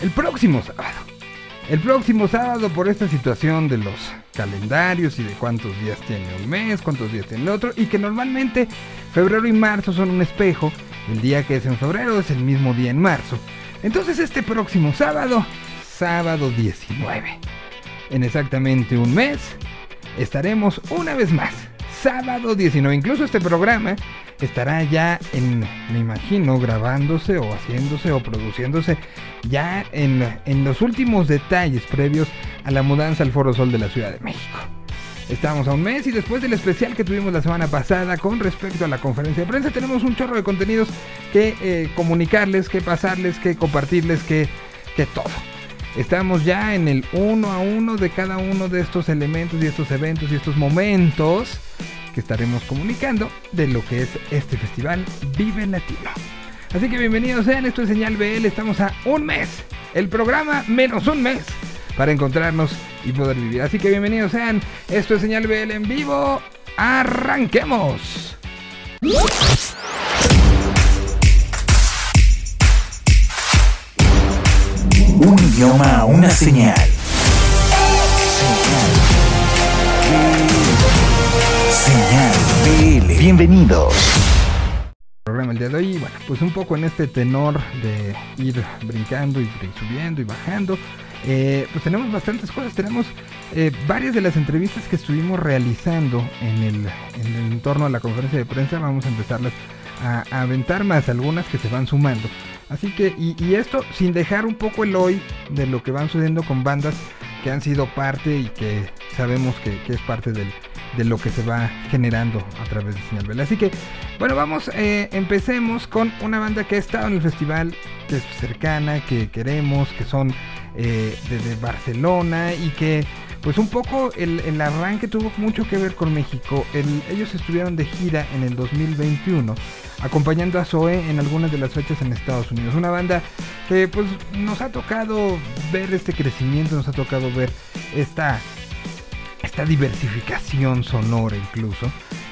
el próximo sábado. El próximo sábado por esta situación de los calendarios y de cuántos días tiene un mes, cuántos días tiene el otro, y que normalmente febrero y marzo son un espejo, el día que es en febrero es el mismo día en marzo. Entonces este próximo sábado, sábado 19, en exactamente un mes, estaremos una vez más, sábado 19, incluso este programa estará ya en, me imagino, grabándose o haciéndose o produciéndose ya en, en los últimos detalles previos a la mudanza al Foro Sol de la Ciudad de México. Estamos a un mes y después del especial que tuvimos la semana pasada con respecto a la conferencia de prensa, tenemos un chorro de contenidos que eh, comunicarles, que pasarles, que compartirles, que, que todo. Estamos ya en el uno a uno de cada uno de estos elementos y estos eventos y estos momentos que estaremos comunicando de lo que es este festival Vive Latino. Así que bienvenidos sean, esto es Señal BL, estamos a un mes, el programa menos un mes para encontrarnos y poder vivir. Así que bienvenidos sean, esto es Señal BL en vivo, arranquemos. Un idioma, una señal. Señal BL. Bienvenidos. programa el día de hoy. Bueno, pues un poco en este tenor de ir brincando y subiendo y bajando. eh, pues tenemos bastantes cosas. Tenemos eh, varias de las entrevistas que estuvimos realizando en el, en el entorno a la conferencia de prensa. Vamos a empezarlas a, a aventar más algunas que se van sumando. Así que, y, y esto sin dejar un poco el hoy de lo que van sucediendo con bandas que han sido parte y que sabemos que, es parte de lo que se va generando a través de Señal Vela. Así que, bueno, vamos, eh, empecemos con una banda que ha estado en el festival, que es cercana, que queremos, que son eh, desde Barcelona y que, pues un poco el, el arranque tuvo mucho que ver con México. El- ellos estuvieron de gira en el 2021, acompañando a Zoe en algunas de las fechas en Estados Unidos. Una banda que, pues, nos ha tocado ver este crecimiento, nos ha tocado ver esta esta diversificación sonora incluso.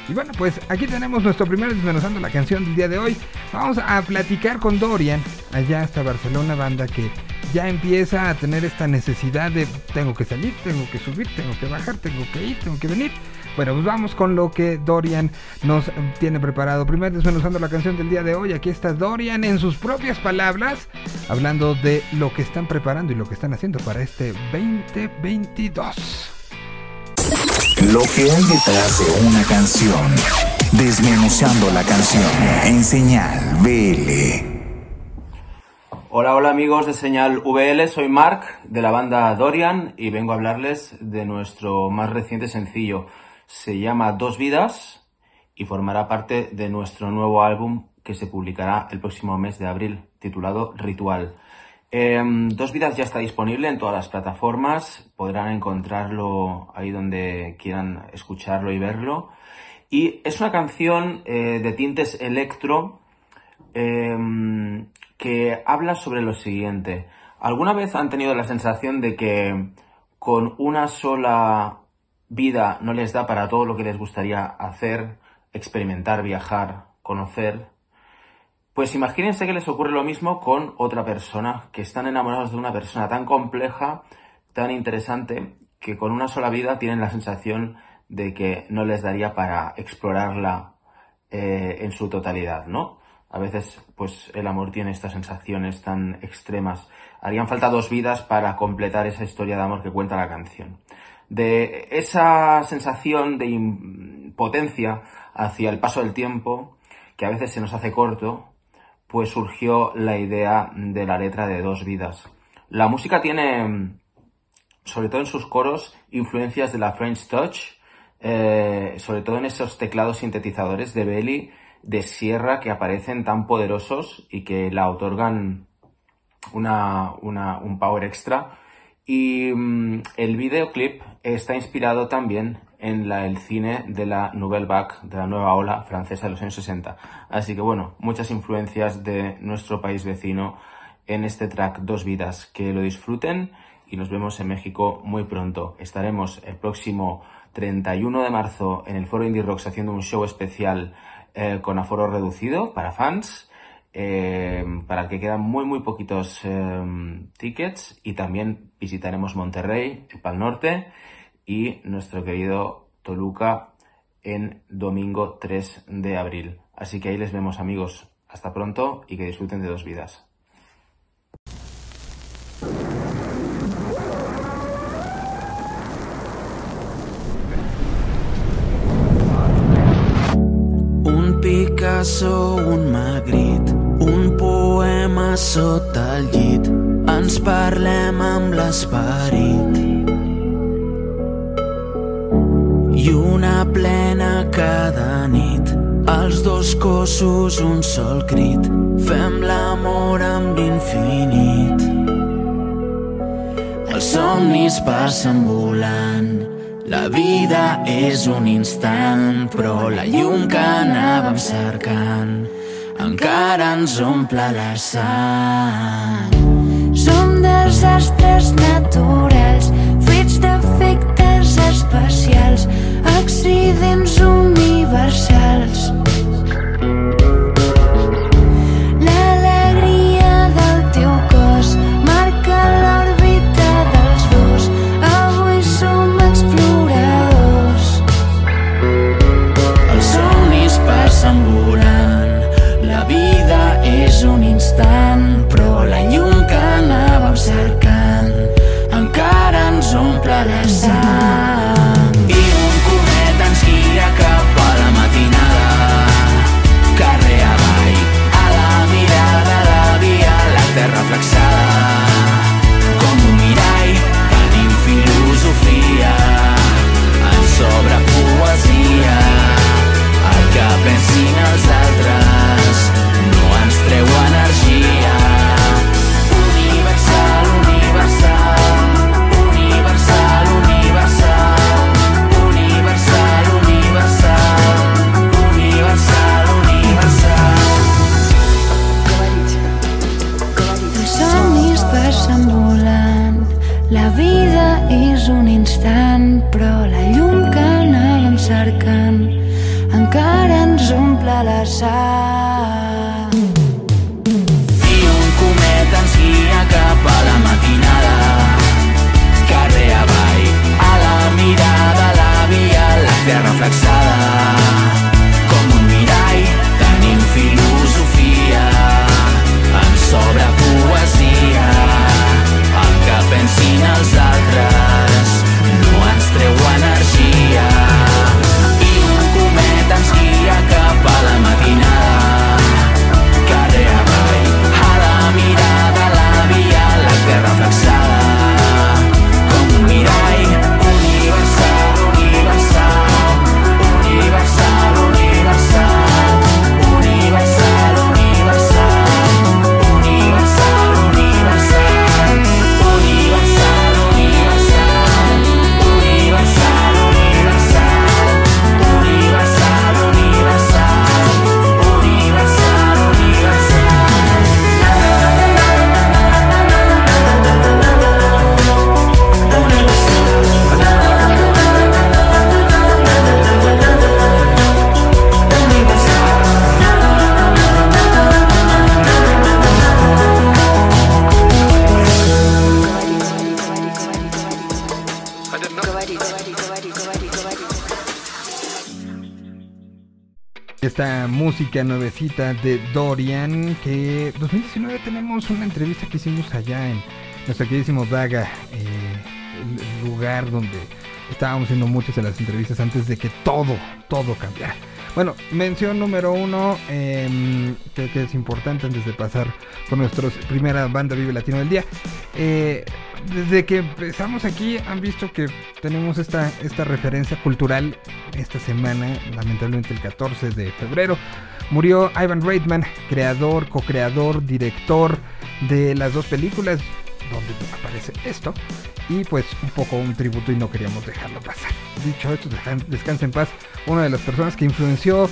Y bueno, pues aquí tenemos nuestro primer desmenuzando la canción del día de hoy. Vamos a platicar con Dorian, allá hasta Barcelona, banda que ya empieza a tener esta necesidad de tengo que salir, tengo que subir, tengo que bajar, tengo que ir, tengo que venir. Bueno, pues vamos con lo que Dorian nos tiene preparado. Primero desmenuzando la canción del día de hoy. Aquí está Dorian en sus propias palabras, hablando de lo que están preparando y lo que están haciendo para este 2022. Lo que hay detrás de una canción. Desmenuzando la canción en señal BL. Hola, hola amigos de Señal VL, soy Mark de la banda Dorian y vengo a hablarles de nuestro más reciente sencillo. Se llama Dos Vidas y formará parte de nuestro nuevo álbum que se publicará el próximo mes de abril, titulado Ritual. Em, Dos Vidas ya está disponible en todas las plataformas, podrán encontrarlo ahí donde quieran escucharlo y verlo. Y es una canción eh, de tintes electro em, que habla sobre lo siguiente. ¿Alguna vez han tenido la sensación de que con una sola vida no les da para todo lo que les gustaría hacer, experimentar, viajar, conocer? Pues imagínense que les ocurre lo mismo con otra persona, que están enamorados de una persona tan compleja, tan interesante, que con una sola vida tienen la sensación de que no les daría para explorarla eh, en su totalidad, ¿no? A veces, pues el amor tiene estas sensaciones tan extremas. Harían falta dos vidas para completar esa historia de amor que cuenta la canción. De esa sensación de impotencia hacia el paso del tiempo, que a veces se nos hace corto, pues surgió la idea de la letra de dos vidas. La música tiene, sobre todo en sus coros, influencias de la French Touch, eh, sobre todo en esos teclados sintetizadores de Belly, de Sierra, que aparecen tan poderosos y que la otorgan una, una- un power extra. Y mm, el videoclip está inspirado también en la- el cine de la Nouvelle Vague, de la nueva ola francesa de los años 60. Así que bueno, muchas influencias de nuestro país vecino en este track Dos Vidas. Que lo disfruten y nos vemos en México muy pronto. Estaremos el próximo 31 de marzo en el Foro Indie Rocks haciendo un show especial eh, con aforo reducido para fans para el que quedan muy muy poquitos tickets y también visitaremos Monterrey, el Pal Norte y nuestro querido Toluca en domingo 3 de abril. Así que ahí les vemos amigos. Hasta pronto y que disfruten de dos vidas. Picasso, un Magritte, un poema sota el llit. Ens parlem amb l'esperit. I una plena cada nit els dos cossos, un sol crit, fem l'amor amb l'infinit. Els somnis passen volant, la vida és un instant, però la llum que anàvem cercant encara ens omple la sang. Som desastres naturals, fets d'efectes especials, accidents universals. Nuevecita de Dorian, que 2019 tenemos una entrevista que hicimos allá en nuestro queridísimo Daga, eh, el el lugar donde estábamos haciendo muchas de las entrevistas antes de que todo, todo cambiara. Bueno, mención número uno, em, que, que es importante antes de pasar con nuestra primera banda Vive Latino del día. Eh, desde que empezamos aquí han visto que tenemos esta, esta referencia cultural esta semana, lamentablemente el 14 de febrero. Murió Ivan Reitman, creador, co-creador, director de las dos películas donde aparece esto. Y pues un poco un tributo y no queríamos dejarlo pasar. Dicho esto, descansa en paz una de las personas que influenció,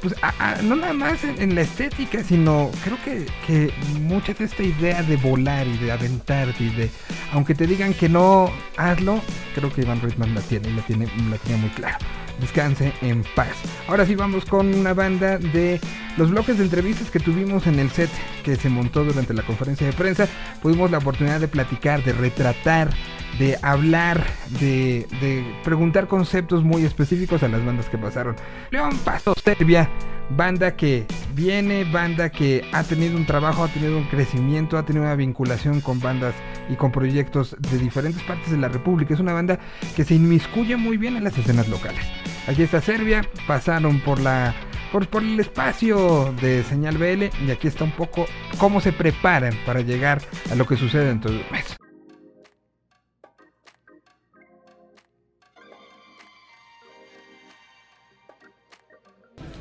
pues no nada más en, la estética, sino creo que, que mucha de esta idea de volar y de aventarte y de, aunque te digan que no, hazlo, creo que Iván Reitman la tiene y la tiene, la tiene muy claro. Descanse en paz. Ahora sí vamos con una banda de los bloques de entrevistas que tuvimos en el set que se montó durante la conferencia de prensa, tuvimos la oportunidad de platicar, de retratar, de hablar, de, de preguntar conceptos muy específicos a las bandas que pasaron. León Paso Serbia, banda que viene, banda que ha tenido un trabajo, ha tenido un crecimiento, ha tenido una vinculación con bandas y con proyectos de diferentes partes de la República. Es una banda que se inmiscuye muy bien en las escenas locales. Aquí está Serbia, pasaron por la por, por el espacio de señal BL y aquí está un poco cómo se preparan para llegar a lo que sucede dentro de un mes.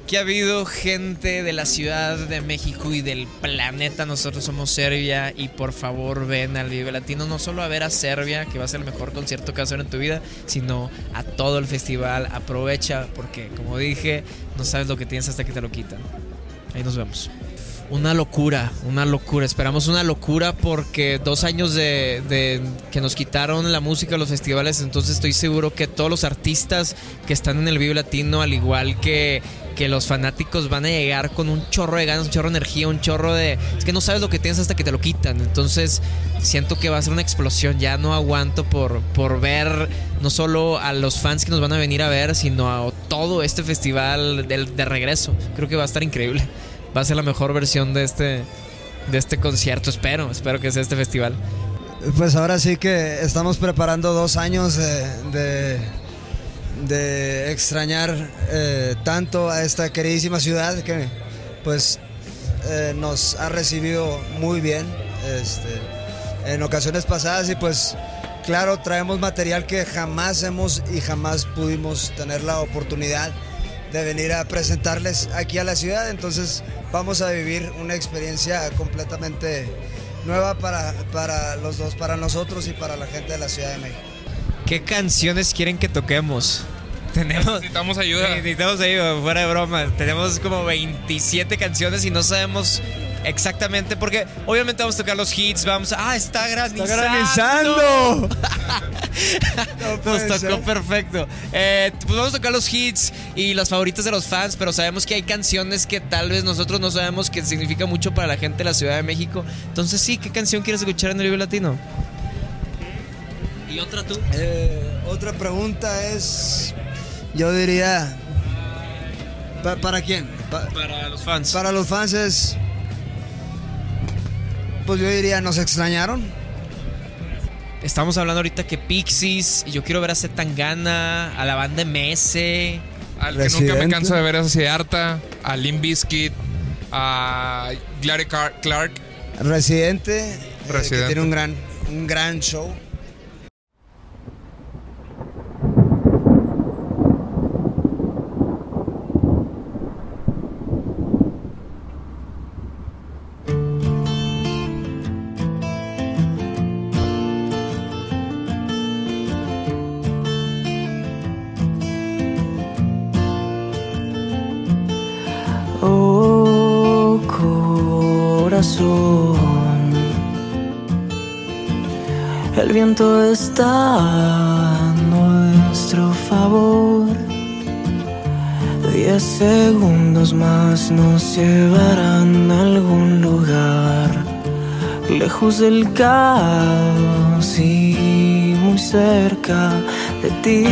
Que ha habido gente de la Ciudad de México y del planeta. Nosotros somos Serbia y por favor ven al Vive Latino no solo a ver a Serbia, que va a ser el mejor concierto que vas a hacer en tu vida, sino a todo el festival. Aprovecha porque, como dije, no sabes lo que tienes hasta que te lo quitan. Ahí nos vemos. Una locura, una locura. Esperamos una locura porque dos años de, que nos quitaron la música los festivales, entonces estoy seguro que todos los artistas que están en el Vive Latino, al igual que que los fanáticos van a llegar con un chorro de ganas, un chorro de energía, un chorro de... Es que no sabes lo que tienes hasta que te lo quitan. Entonces siento que va a ser una explosión. Ya no aguanto por, ver no solo a los fans que nos van a venir a ver, sino a todo este festival de regreso. Creo que va a estar increíble. Va a ser la mejor versión de este, de este concierto. Espero, espero que sea este festival. Pues ahora sí que estamos preparando dos años de, de extrañar eh, tanto a esta queridísima ciudad que pues eh, nos ha recibido muy bien este, en ocasiones pasadas y pues claro traemos material que jamás hemos y jamás pudimos tener la oportunidad de venir a presentarles aquí a la ciudad entonces vamos a vivir una experiencia completamente nueva para, para los dos, para nosotros y para la gente de la Ciudad de México. ¿Qué canciones quieren que toquemos? Tenemos, necesitamos ayuda. Necesitamos ayuda, fuera de broma. Tenemos como 27 canciones y no sabemos exactamente porque obviamente vamos a tocar los hits, vamos a, ah, está granizando. Está granizando. no Nos tocó ser. perfecto. Eh, pues vamos a tocar los hits y las favoritas de los fans, pero sabemos que hay canciones que tal vez nosotros no sabemos que significa mucho para la gente de la Ciudad de México. Entonces sí, ¿qué canción quieres escuchar en el Vive Latino? ¿Y otra tú? Eh, otra pregunta es yo diría. ¿pa ¿Para quién? Pa para los fans. Para los fans es. Pues yo diría, ¿nos extrañaron? Estamos hablando ahorita que Pixies, y yo quiero ver a Zetangana, a la banda MS. Al que nunca me canso de ver a Siddhartha, a Limp Bizkit, a Gary Clark. Residente, Residente. Eh, que tiene un gran, un gran show. Nos llevarán a algún lugar, lejos del caos y muy cerca de ti.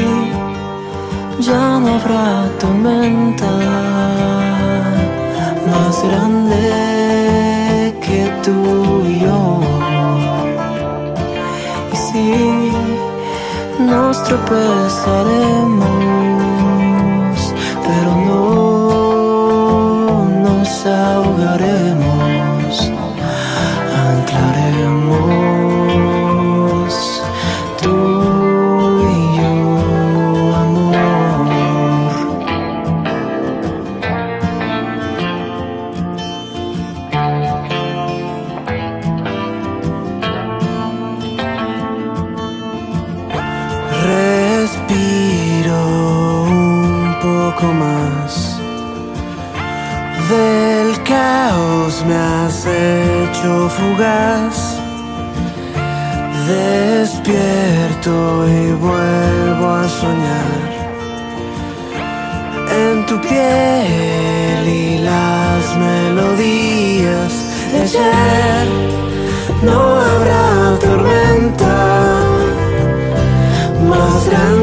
Ya no habrá tormenta más grande que tú y yo. Y si nos tropezaremos, nos ahogaremos, hecho fugaz. Despierto y vuelvo a soñar en tu piel y las melodías de ayer. No habrá tormenta más grande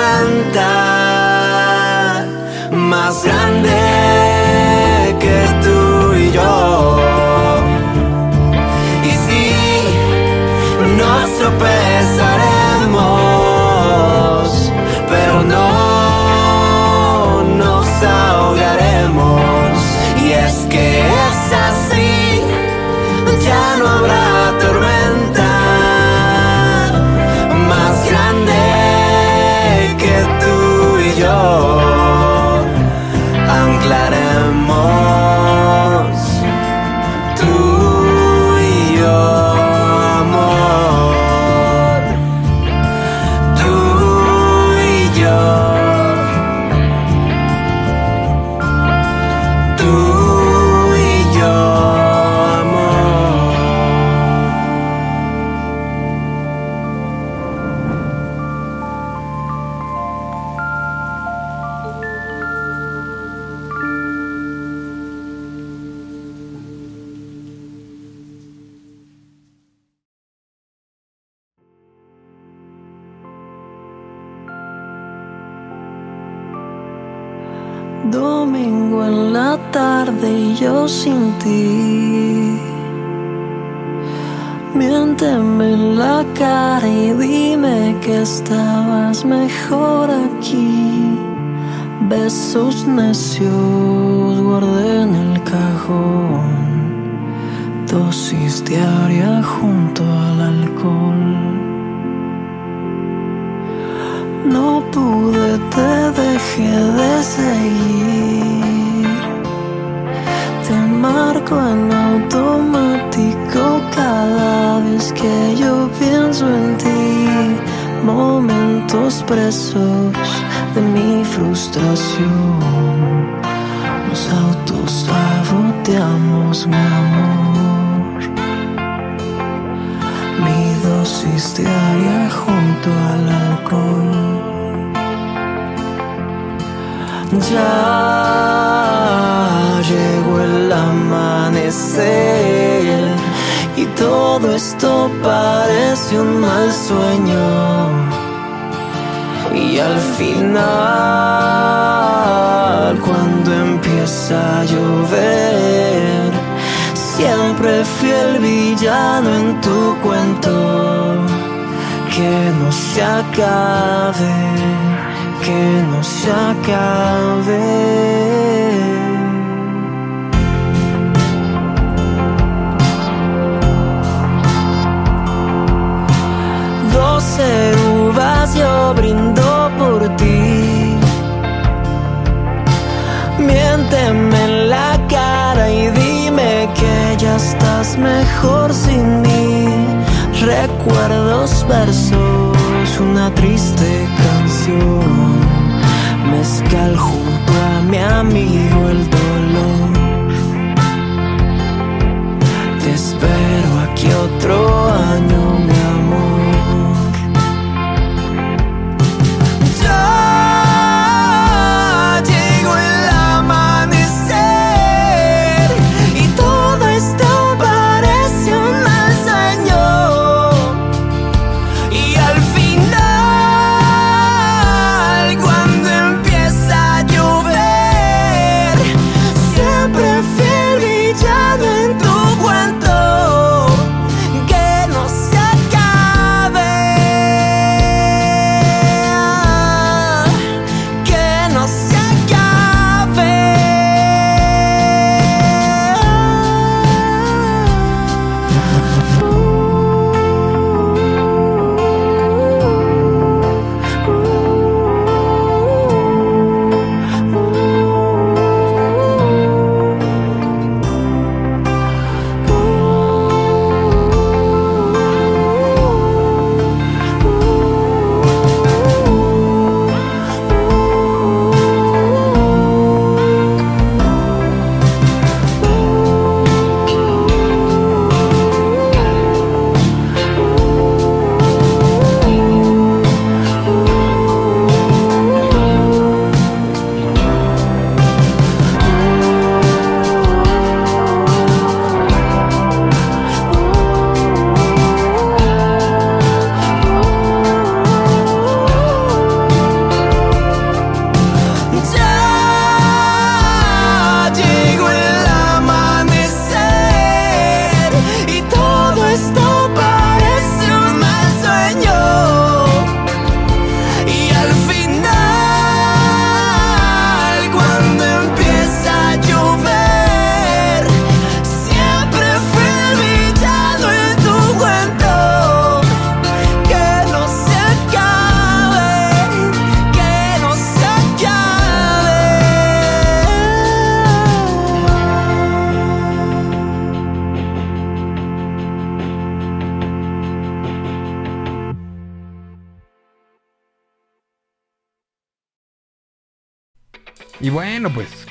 tormenta. acabe, que no se acabe. Doce uvas yo brindo por ti. Miénteme en la cara y dime que ya estás mejor sin mí. Recuerdos versos una triste canción. Mezcal junto a mi amigo el dolor. Te espero aquí otro año.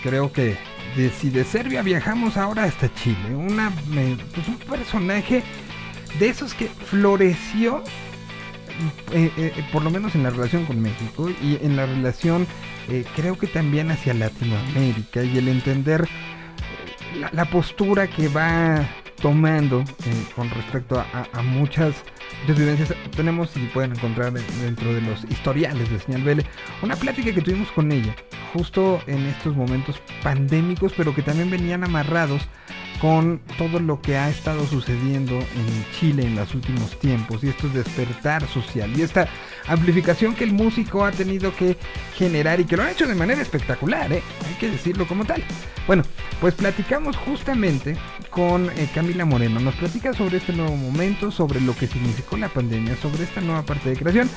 Creo que si de Serbia viajamos ahora hasta Chile, pues un personaje de esos que floreció, eh, eh, eh, por lo menos en la relación con México y en la relación creo que también hacia Latinoamérica y el entender la, postura que va tomando con respecto a, muchas vivencias. Tenemos, y pueden encontrar dentro de los historiales de Señal Vele, una plática que tuvimos con ella justo en estos momentos pandémicos, pero que también venían amarrados con todo lo que ha estado sucediendo en Chile en los últimos tiempos y esto despertar social y esta amplificación que el músico ha tenido que generar y que lo ha hecho de manera espectacular, ¿eh? hay que decirlo como tal. Bueno, pues platicamos justamente con eh, Camila Moreno, nos platica sobre este nuevo momento, sobre lo que significó la pandemia, sobre esta nueva parte de creación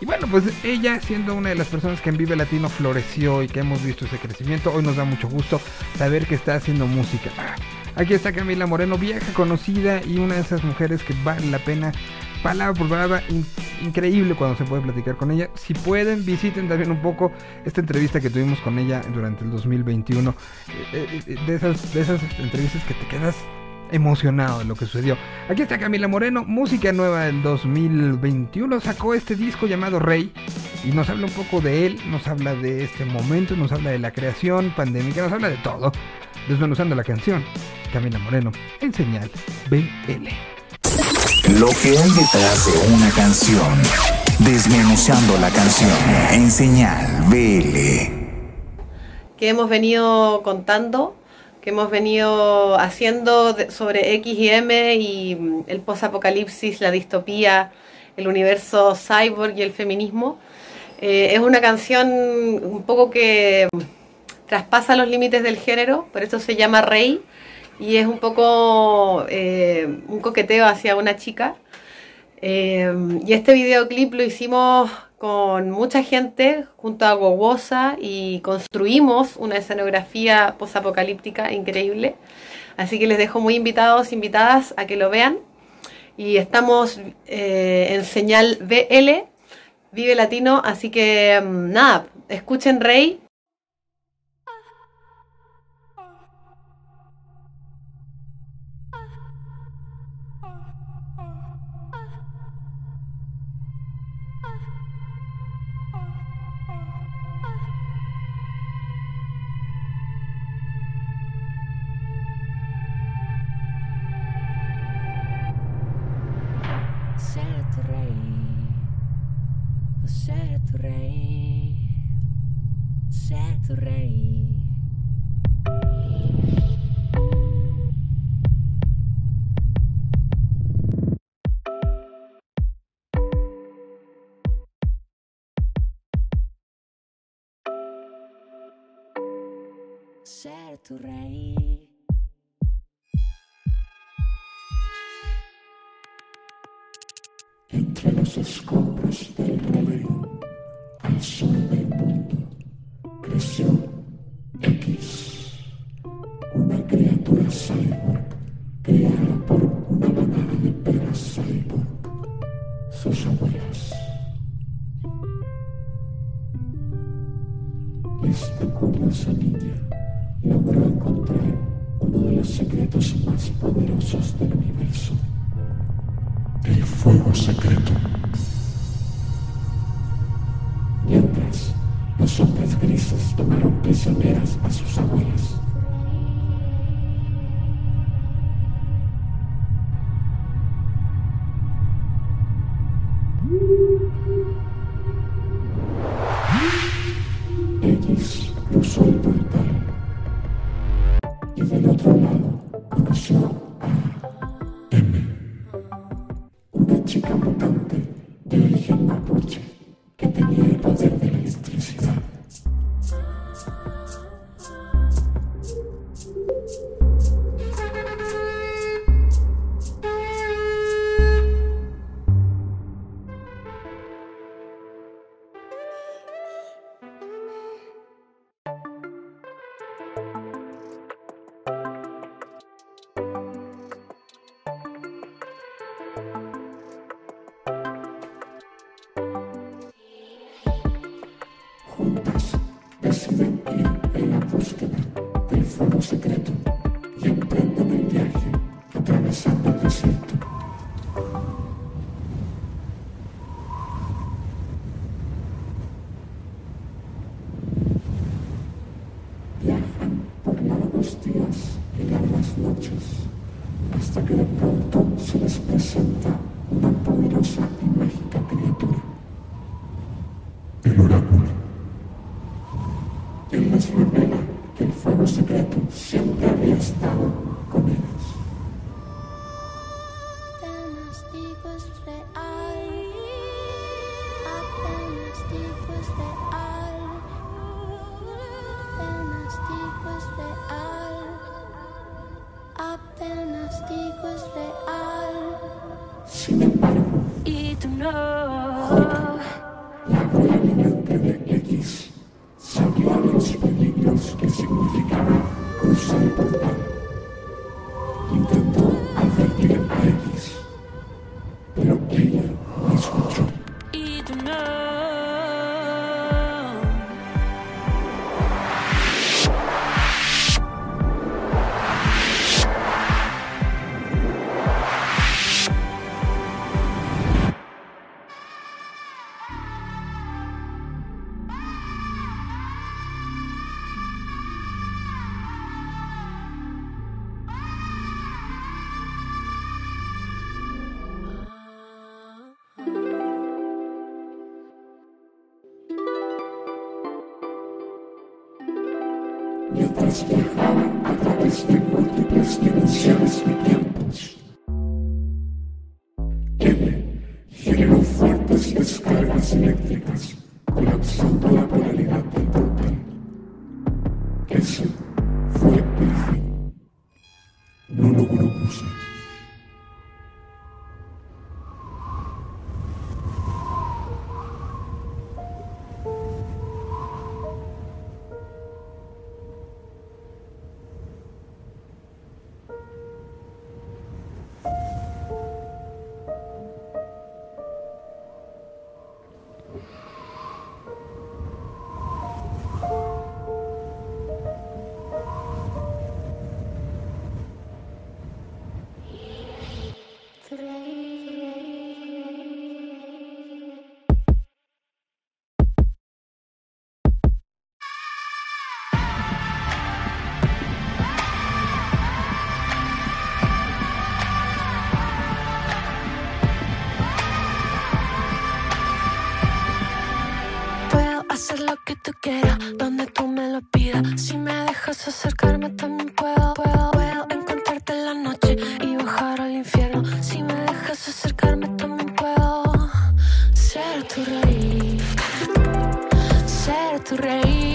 y bueno, pues ella siendo una de las personas que en Vive Latino floreció y que hemos visto ese crecimiento, hoy nos da mucho gusto saber que está haciendo música. Aquí está Camila Moreno, vieja, conocida y una de esas mujeres que vale la pena, palabra por palabra, increíble cuando se puede platicar con ella. Si pueden, visiten también un poco esta entrevista que tuvimos con ella durante el 2021. Eh, eh, eh, de, esas, entrevistas que te quedas emocionado de lo que sucedió. Aquí está Camila Moreno, música nueva del 2021, sacó este disco llamado Rey y nos habla un poco de él, nos habla de este momento, nos habla de la creación pandémica, nos habla de todo, desmenuzando la canción. Camila Moreno, en señal BL. Lo que hay detrás de una canción, desmenuzando la canción en señal BL. Que hemos venido contando que hemos venido haciendo sobre X y M y mm, el posapocalipsis, la distopía, el universo cyborg y el feminismo. Eh, es una canción un poco que mm, traspasa los límites del género, por eso se llama Rey, y es un poco eh, un coqueteo hacia una chica. Eh, y este videoclip lo hicimos con mucha gente junto a Gogosa y construimos una escenografía posapocalíptica increíble. Así que les dejo muy invitados, invitadas a que lo vean. Y estamos eh, en señal BL, Vive Latino, así que mm, nada, escuchen Rey tu rey. Ropa, lagoinho peregriniz, sabiados benignos que significaram o por pan. Intentou abrir a aire. donde tú me lo pidas. Si me dejas acercarme también puedo, puedo, puedo encontrarte en la noche y bajar al infierno. Si me dejas acercarme también puedo ser tu rey, ser tu rey.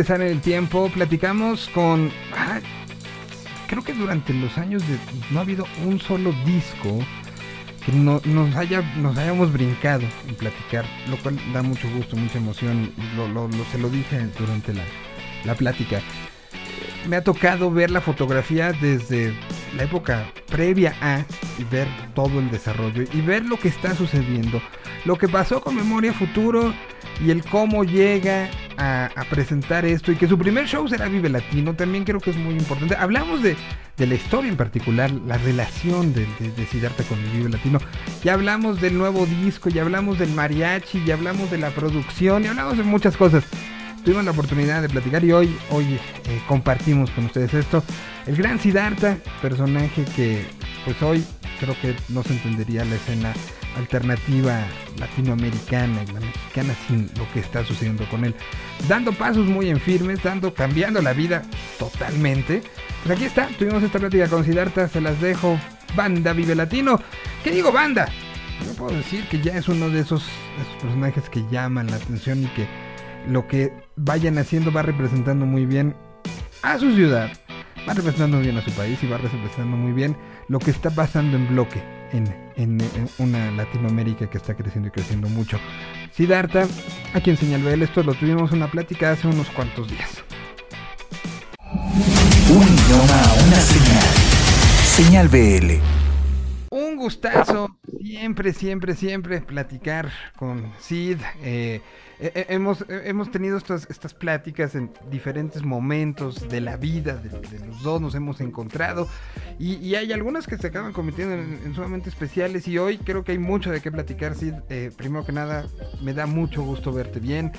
Regresar en el tiempo, platicamos con... ah, creo que durante los años no ha habido un solo disco que no, nos, haya, nos hayamos brincado en platicar, lo cual da mucho gusto, mucha emoción, lo- se lo dije durante la, la plática. Me ha tocado ver la fotografía desde la época previa a y ver todo el desarrollo y ver lo que está sucediendo, lo que pasó con Memoria Futuro y el cómo llega a, presentar esto y que su primer show será Vive Latino, también creo que es muy importante. Hablamos de, la historia en particular, la relación de, de, con el Vive Latino. Ya hablamos del nuevo disco, ya hablamos del mariachi, ya hablamos de la producción, y hablamos de muchas cosas. Tuvimos la oportunidad de platicar y hoy, hoy eh, compartimos con ustedes esto. El gran Siddhartha, personaje que pues hoy creo que no se entendería la escena alternativa latinoamericana y la mexicana sin lo que está sucediendo con él. Dando pasos muy en firmes, dando, cambiando la vida totalmente. Pues aquí está, tuvimos esta plática con Siddhartha, se las dejo. Banda Vive Latino. ¿Qué digo banda? Yo puedo decir que ya es uno de esos personajes que llaman la atención y que lo que vayan haciendo va representando muy bien a su ciudad, va representando bien a su país y va representando muy bien lo que está pasando en bloque en, en- una Latinoamérica que está creciendo y creciendo mucho. Siddhartha, aquí en Señal BL, esto lo tuvimos una plática hace unos cuantos días. Un idioma, una señal. Señal BL. Gustazo, siempre, siempre, siempre platicar con Sid. eh, eh, eh, hemos, eh, hemos tenido estas, estas pláticas en diferentes momentos de la vida de, de los dos, nos hemos encontrado y, y hay algunas que se acaban convirtiendo en, en sumamente especiales y hoy creo que hay mucho de qué platicar, Sid. Eh, primero que nada, me da mucho gusto verte bien,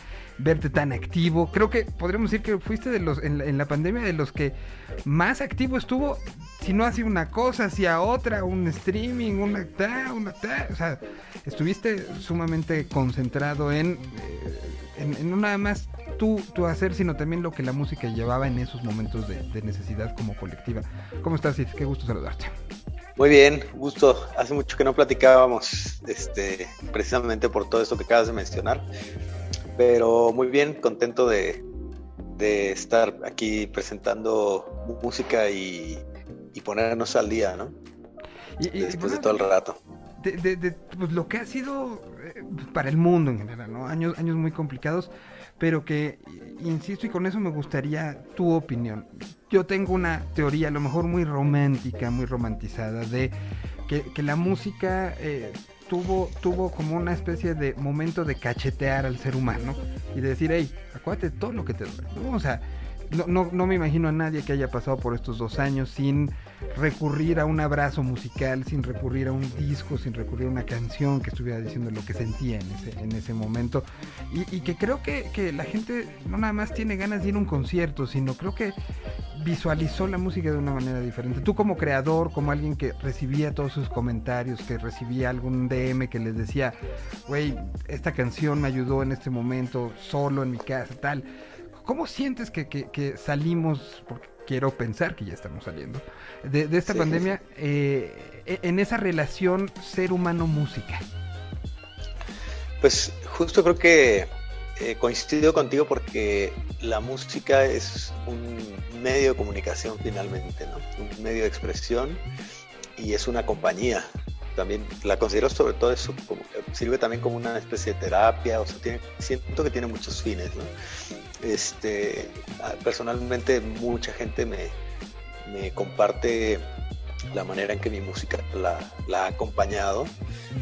verte tan activo. Creo que podríamos decir que fuiste de los en la, en la pandemia de los que más activo estuvo, si no hacía una cosa, hacía otra, un streaming, una ta, una ta, o sea, estuviste sumamente concentrado en, eh, en, no nada más tú, tú hacer, sino también lo que la música llevaba en esos momentos de, de necesidad como colectiva. ¿Cómo estás, Sid? Qué gusto saludarte. Muy bien, gusto. Hace mucho que no platicábamos, este, precisamente por todo esto que acabas de mencionar. Pero muy bien, contento de, de estar aquí presentando música y, y ponernos al día, ¿no? Y, y, Después de todo el rato. de, de- de, pues, lo que ha sido eh, para el mundo en general, ¿no? Años, años muy complicados, pero que, insisto, y con eso me gustaría tu opinión. Yo tengo una teoría, a lo mejor muy romántica, muy romantizada, de que, que la música eh, tuvo, tuvo como una especie de momento de cachetear al ser humano y de decir, hey, acuérdate todo lo que te duele, ¿no? O no, no, no me imagino a nadie que haya pasado por estos dos años sin recurrir a un abrazo musical, sin recurrir a un disco, sin recurrir a una canción que estuviera diciendo lo que sentía en ese, en ese momento. Y, que creo que, que la gente no nada más tiene ganas de ir a un concierto, sino creo que visualizó la música de una manera diferente. Tú como creador, como alguien que recibía todos sus comentarios, que recibía algún DM que les decía, güey, esta canción me ayudó en este momento, solo en mi casa, tal. ¿Cómo sientes que, que- que salimos, porque quiero pensar que ya estamos saliendo, de, de esta Sí. pandemia, eh, en esa relación ser humano-música? Pues justo creo que eh, coincido contigo porque la música es un medio de comunicación finalmente, ¿no? Un medio de expresión y es una compañía. También la considero sobre todo eso, como, sirve también como una especie de terapia, o sea, tiene, siento que tiene muchos fines, ¿no? Este, personalmente mucha gente me, comparte la manera en que mi música la, ha acompañado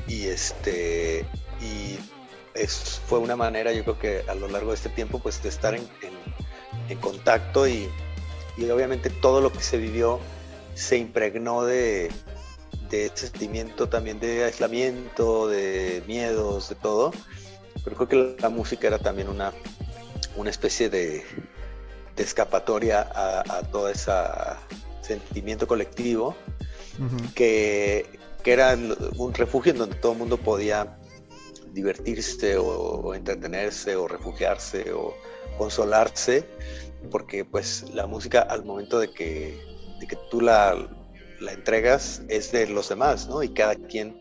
y este y fue una manera yo creo que a lo largo de este tiempo pues de estar en, contacto y, obviamente todo lo que se vivió se impregnó de, de ese sentimiento también de aislamiento, de miedos, de todo. Pero creo que la música era también una, una especie de, de escapatoria a, a todo ese sentimiento colectivo que, que era un refugio en donde todo el mundo podía divertirse o, o entretenerse o refugiarse o consolarse, porque pues la música al momento de que, de que tú la, la entregas es de los demás, ¿no? Y cada quien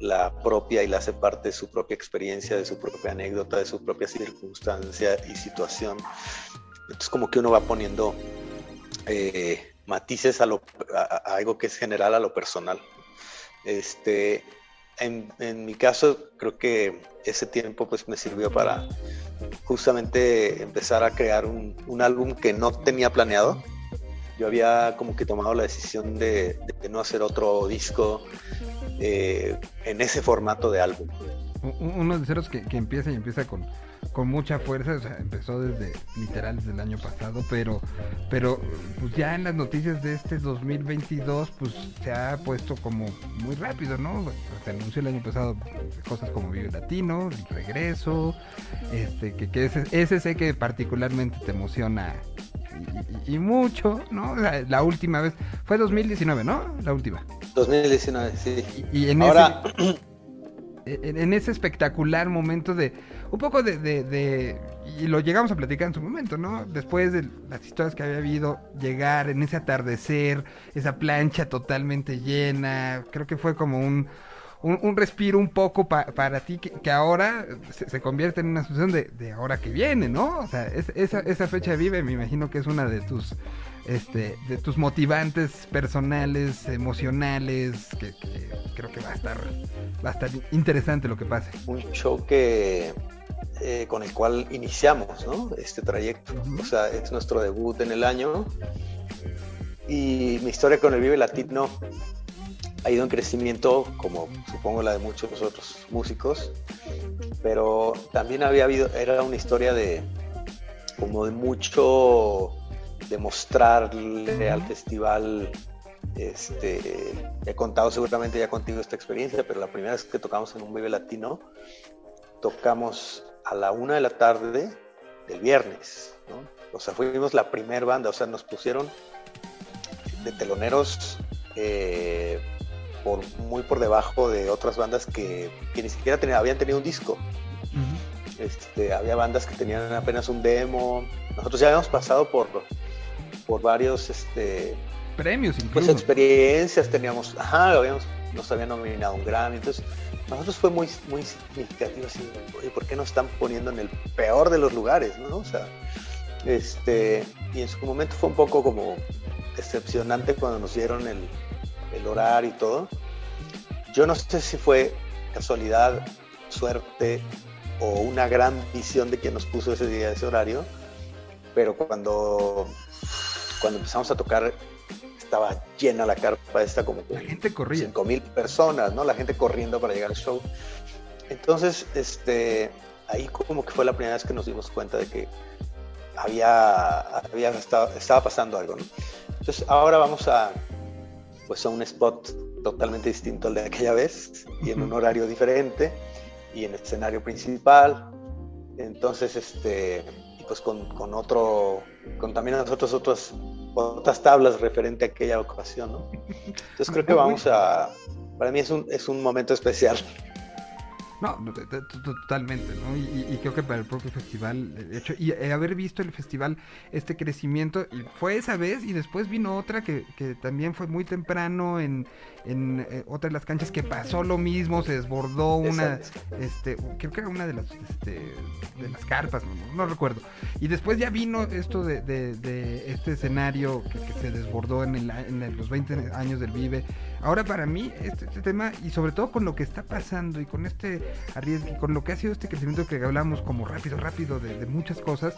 la propia y la hace parte de su propia experiencia, de su propia anécdota, de su propia circunstancia y situación. Entonces como que uno va poniendo eh, matices a, lo, a, algo que es general a lo personal. Este, en, en, mi caso, creo que ese tiempo pues me sirvió para justamente empezar a crear un, un álbum que no tenía planeado. Yo había como que tomado la decisión de, de no hacer otro disco eh, en ese formato de álbum. Uno de ceros que, que empieza y empieza con, con mucha fuerza, o sea, empezó desde literal desde el año pasado, pero pero pues ya en las noticias de este 2022 pues se ha puesto como muy rápido, ¿no? Se anunció el año pasado cosas como Vive Latino, regreso, este que, ese, sé que particularmente te emociona y, y, mucho, ¿no? La, la, última vez fue 2019, ¿no? La última. 2019, sí. Y, y en Ahora ese en, en, ese espectacular momento de un poco de, de, de, y lo llegamos a platicar en su momento, ¿no? Después de las historias que había habido, llegar en ese atardecer, esa plancha totalmente llena, creo que fue como un, un, un respiro un poco pa, para ti que, que ahora se, se, convierte en una situación de, de, ahora que viene, ¿no? O sea, es, esa, esa fecha vive, me imagino que es una de tus este, de tus motivantes personales, emocionales, que, que, creo que va a estar, va a estar interesante lo que pase. Un show que eh, con el cual iniciamos, ¿no? Este trayecto, uh -huh. o sea, es nuestro debut en el año y mi historia con el Vive Latino ha ido en crecimiento, como supongo la de muchos otros músicos, pero también había habido, era una historia de como de mucho demostrarle al festival. Este, he contado seguramente ya contigo esta experiencia, pero la primera vez que tocamos en un Vive Latino, tocamos a la una de la tarde del viernes, ¿no? O sea, fuimos la primer banda, o sea, nos pusieron de teloneros eh, por, muy por debajo de otras bandas que, que ni siquiera habían tenido un disco. Uh -huh. este, había bandas que tenían apenas un demo. Nosotros ya habíamos pasado por, por varios este, premios, incluso. pues experiencias, teníamos, ajá, habíamos, nos habían nominado un Grammy, entonces nosotros fue muy, muy significativo así, oye, ¿por qué nos están poniendo en el peor de los lugares, no? O sea, este, y en su momento fue un poco como decepcionante cuando nos dieron el, el horario y todo. Yo no sé si fue casualidad, suerte o una gran visión de quien nos puso ese día, ese horario, pero cuando cuando empezamos a tocar estaba llena la carpa esta como la gente corría cinco mil personas no la gente corriendo para llegar al show entonces este ahí como que fue la primera vez que nos dimos cuenta de que había, había estaba, estaba pasando algo ¿no? entonces ahora vamos a pues a un spot totalmente distinto al de aquella vez y en un horario diferente y en el escenario principal entonces este pues con, con, otro, con también nosotros otros, otras tablas referente a aquella ocasión, ¿no? Entonces creo que vamos a, para mí es un, es un momento especial. No, totalmente, ¿no? Y, y, creo que para el propio festival, de hecho, y haber visto el festival, este crecimiento, y fue esa vez, y después vino otra que, que también fue muy temprano en, en eh, otra de las canchas que pasó lo mismo, se desbordó una, Exacto. este, creo que era una de las, este, de las carpas, no, no, recuerdo. Y después ya vino esto de, de, de este escenario que, que, se desbordó en, el, en los 20 años del Vive. Ahora para mí, este, este, tema, y sobre todo con lo que está pasando y con este arriesgue, con lo que ha sido este crecimiento que hablamos como rápido, rápido de, muchas cosas,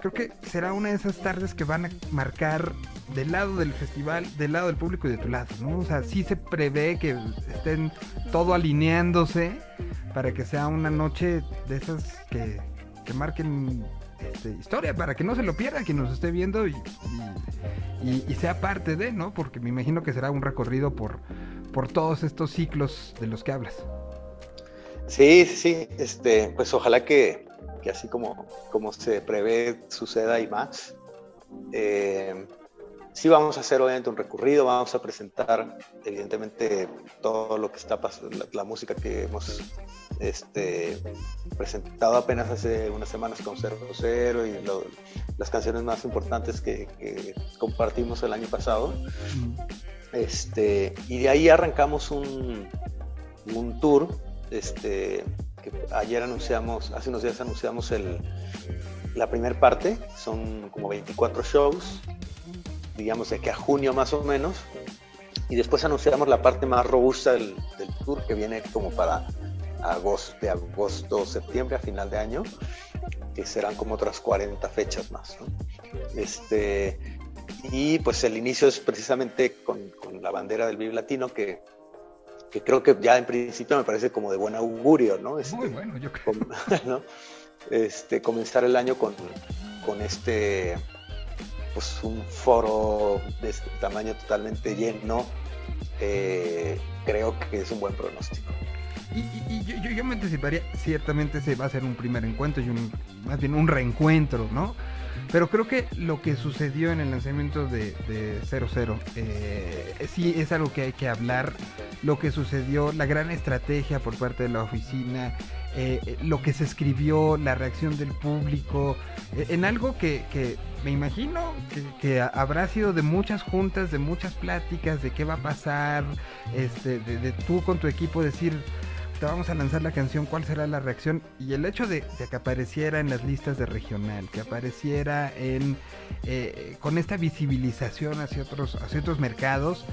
creo que será una de esas tardes que van a marcar del lado del festival, del lado del público y de tu lado, ¿no? O sea, sí se prevé que estén todo alineándose para que sea una noche de esas que, que marquen este, historia, para que no se lo pierda quien nos esté viendo y, sea parte de, ¿no? Porque me imagino que será un recorrido por todos estos ciclos de los que hablas. Sí, sí, este, pues ojalá que, que así como, como se prevé suceda y más. Eh, sí vamos a hacer obviamente un recorrido, vamos a presentar evidentemente todo lo que está pasando, la, la, música que hemos este, presentado apenas hace unas semanas con Cero Cero y lo, las canciones más importantes que, que, compartimos el año pasado. Este, y de ahí arrancamos un, un tour este, ayer anunciamos, hace unos días anunciamos el, la primera parte, son como 24 shows, digamos de aquí a junio más o menos, y después anunciamos la parte más robusta del, tour que viene como para agosto, de agosto, septiembre a final de año, que serán como otras 40 fechas más. Este, y pues el inicio es precisamente con, la bandera del Vive Latino que, que, creo que ya en principio me parece como de buen augurio, ¿no? Este, Muy bueno, yo creo. ¿no? Este, comenzar el año con, con este pues un foro de este tamaño totalmente lleno, eh, creo que es un buen pronóstico. Y, yo, me anticiparía, ciertamente se va a ser un primer encuentro y un, más bien un reencuentro, ¿no? Pero creo que lo que sucedió en el lanzamiento de, de 00 eh, sí es algo que hay que hablar. Lo que sucedió, la gran estrategia por parte de la oficina, eh, lo que se escribió, la reacción del público, eh, en algo que, que me imagino que, habrá sido de muchas juntas, de muchas pláticas, de qué va a pasar, este, de tú con tu equipo decir te vamos a lanzar la canción, cuál será la reacción. Y el hecho de, que apareciera en las listas de regional, que apareciera en eh, con esta visibilización hacia otros, hacia otros mercados,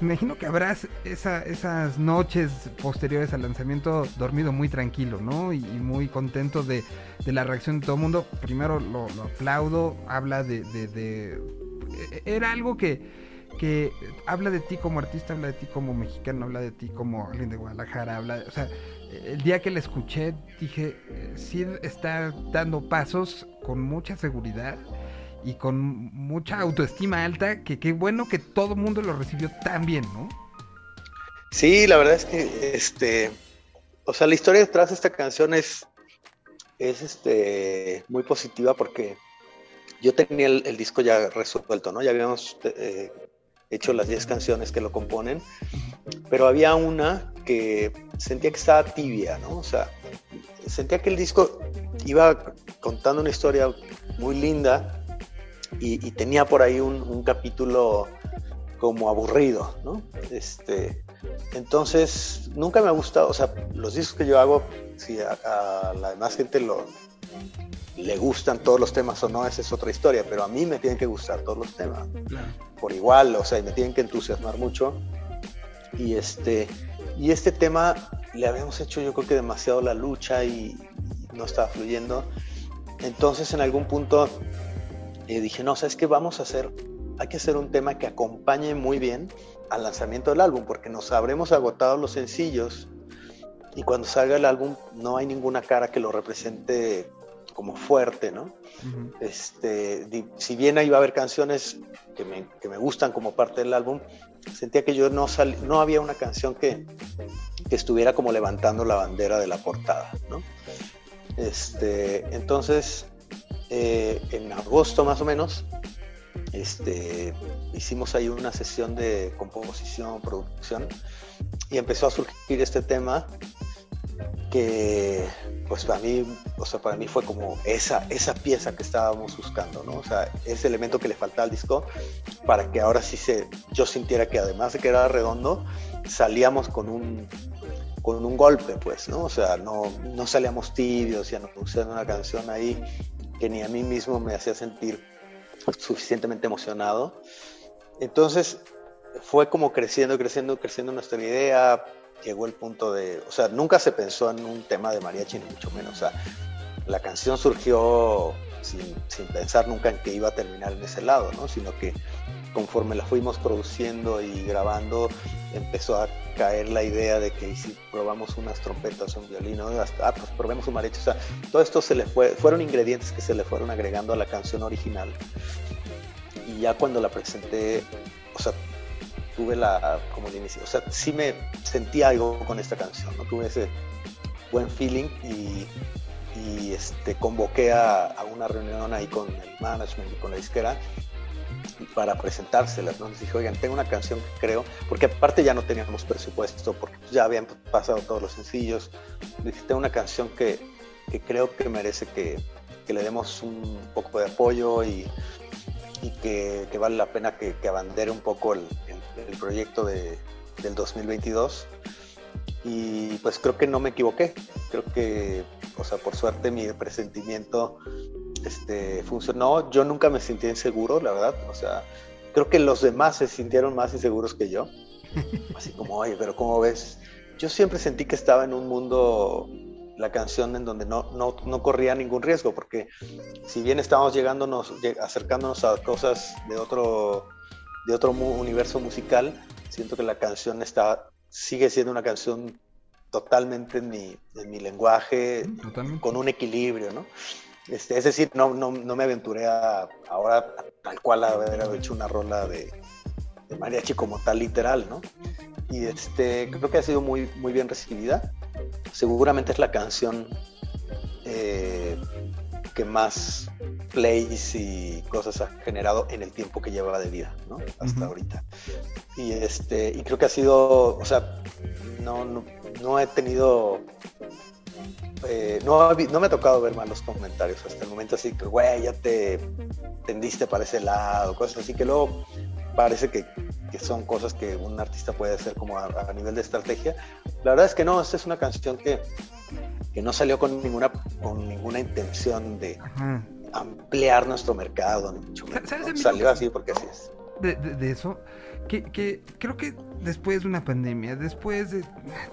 me imagino que habrás esas noches posteriores al lanzamiento dormido muy tranquilo, ¿no? Y, muy contento de, la reacción de todo el mundo. Primero lo, aplaudo, habla de, de... Era algo que que habla de ti como artista, habla de ti como mexicano, habla de ti como alguien de Guadalajara, habla, o sea, el día que la escuché dije, sí está dando pasos con mucha seguridad y con mucha autoestima alta, que qué bueno que todo el mundo lo recibió tan bien, ¿no? Sí, la verdad es que, este, o sea, la historia detrás de esta canción es, es este, muy positiva porque yo tenía el, disco ya resuelto, ¿no? Ya habíamos eh, hecho las 10 canciones que lo componen, pero había una que sentía que estaba tibia, ¿no? O sea, sentía que el disco iba contando una historia muy linda y, tenía por ahí un, capítulo como aburrido, ¿no? Este, entonces, nunca me ha gustado, o sea, los discos que yo hago, si a, a la demás gente lo, le gustan todos los temas o no, esa es otra historia, pero a mí me tienen que gustar todos los temas. Por igual, o sea, me tienen que entusiasmar mucho. Y este, y este tema le habíamos hecho yo creo que demasiado la lucha y, no estaba fluyendo. Entonces en algún punto eh, dije, no, sabes que vamos a hacer, hay que hacer un tema que acompañe muy bien al lanzamiento del álbum, porque nos habremos agotado los sencillos y cuando salga el álbum no hay ninguna cara que lo represente como fuerte, ¿no? este, si bien ahí iba a haber canciones que me, que me, gustan como parte del álbum, sentía que yo no, no había una canción que, que, estuviera como levantando la bandera de la portada, ¿no? Este, entonces, eh, en agosto más o menos, este, hicimos ahí una sesión de composición, producción, y empezó a surgir este tema que pues para mí, o sea, para mí fue como esa, esa pieza que estábamos buscando, ¿no? O sea, ese elemento que le faltaba al disco para que ahora sí se, yo sintiera que además de que era redondo, salíamos con un, con un golpe, pues, ¿no? O sea, no, no salíamos tibios, ya no pusieron una canción ahí que ni a mí mismo me hacía sentir suficientemente emocionado. Entonces, fue como creciendo, creciendo, creciendo nuestra idea, llegó el punto de, o sea, nunca se pensó en un tema de mariachi, ni mucho menos. O sea, la canción surgió sin, sin, pensar nunca en que iba a terminar en ese lado, ¿no? Sino que conforme la fuimos produciendo y grabando, empezó a caer la idea de que si probamos unas trompetas un violín, ah, pues probemos un mariachi. O sea, todo esto se le fue, fueron ingredientes que se le fueron agregando a la canción original. Y ya cuando la presenté, o sea, tuve la, como el inicio, o sea, sí me sentí algo con esta canción, ¿no? Tuve ese buen feeling y, y este, convoqué a, a, una reunión ahí con el management y con la disquera para presentárselas, ¿no? Les dije, oigan, tengo una canción que creo, porque aparte ya no teníamos presupuesto, porque ya habían pasado todos los sencillos, les dije, tengo una canción que, que creo que merece que, que, le demos un poco de apoyo y, y que, que, vale la pena que, que abandere un poco el, el proyecto de, del 2022 y pues creo que no me equivoqué, creo que, o sea, por suerte mi presentimiento este, funcionó. Yo nunca me sentí inseguro, la verdad. O sea, creo que los demás se sintieron más inseguros que yo. Así como, oye, pero ¿cómo ves? Yo siempre sentí que estaba en un mundo, la canción en donde no, no, no corría ningún riesgo, porque si bien estábamos llegándonos, acercándonos a cosas de otro, de otro universo musical, siento que la canción está, sigue siendo una canción totalmente en mi, en mi lenguaje, con un equilibrio, ¿no? Este, es decir, no, no, no me aventuré a, ahora tal cual haber hecho una rola de, de, mariachi como tal literal, ¿no? Y este, creo que ha sido muy, muy bien recibida. Seguramente es la canción eh, que más plays y cosas ha generado en el tiempo que llevaba de vida, ¿no? Hasta ahorita. Y, este, y creo que ha sido, o sea, no, no, no he tenido eh, no, no, me ha tocado ver malos comentarios hasta el momento, así que, güey, ya te tendiste para ese lado, cosas así que luego parece que, que son cosas que un artista puede hacer como a, nivel de estrategia. La verdad es que no, esta es una canción que, que no salió con ninguna, con ninguna intención de ampliar nuestro mercado, Salió así porque así es. De, de, eso, que, que creo que después de una pandemia, después de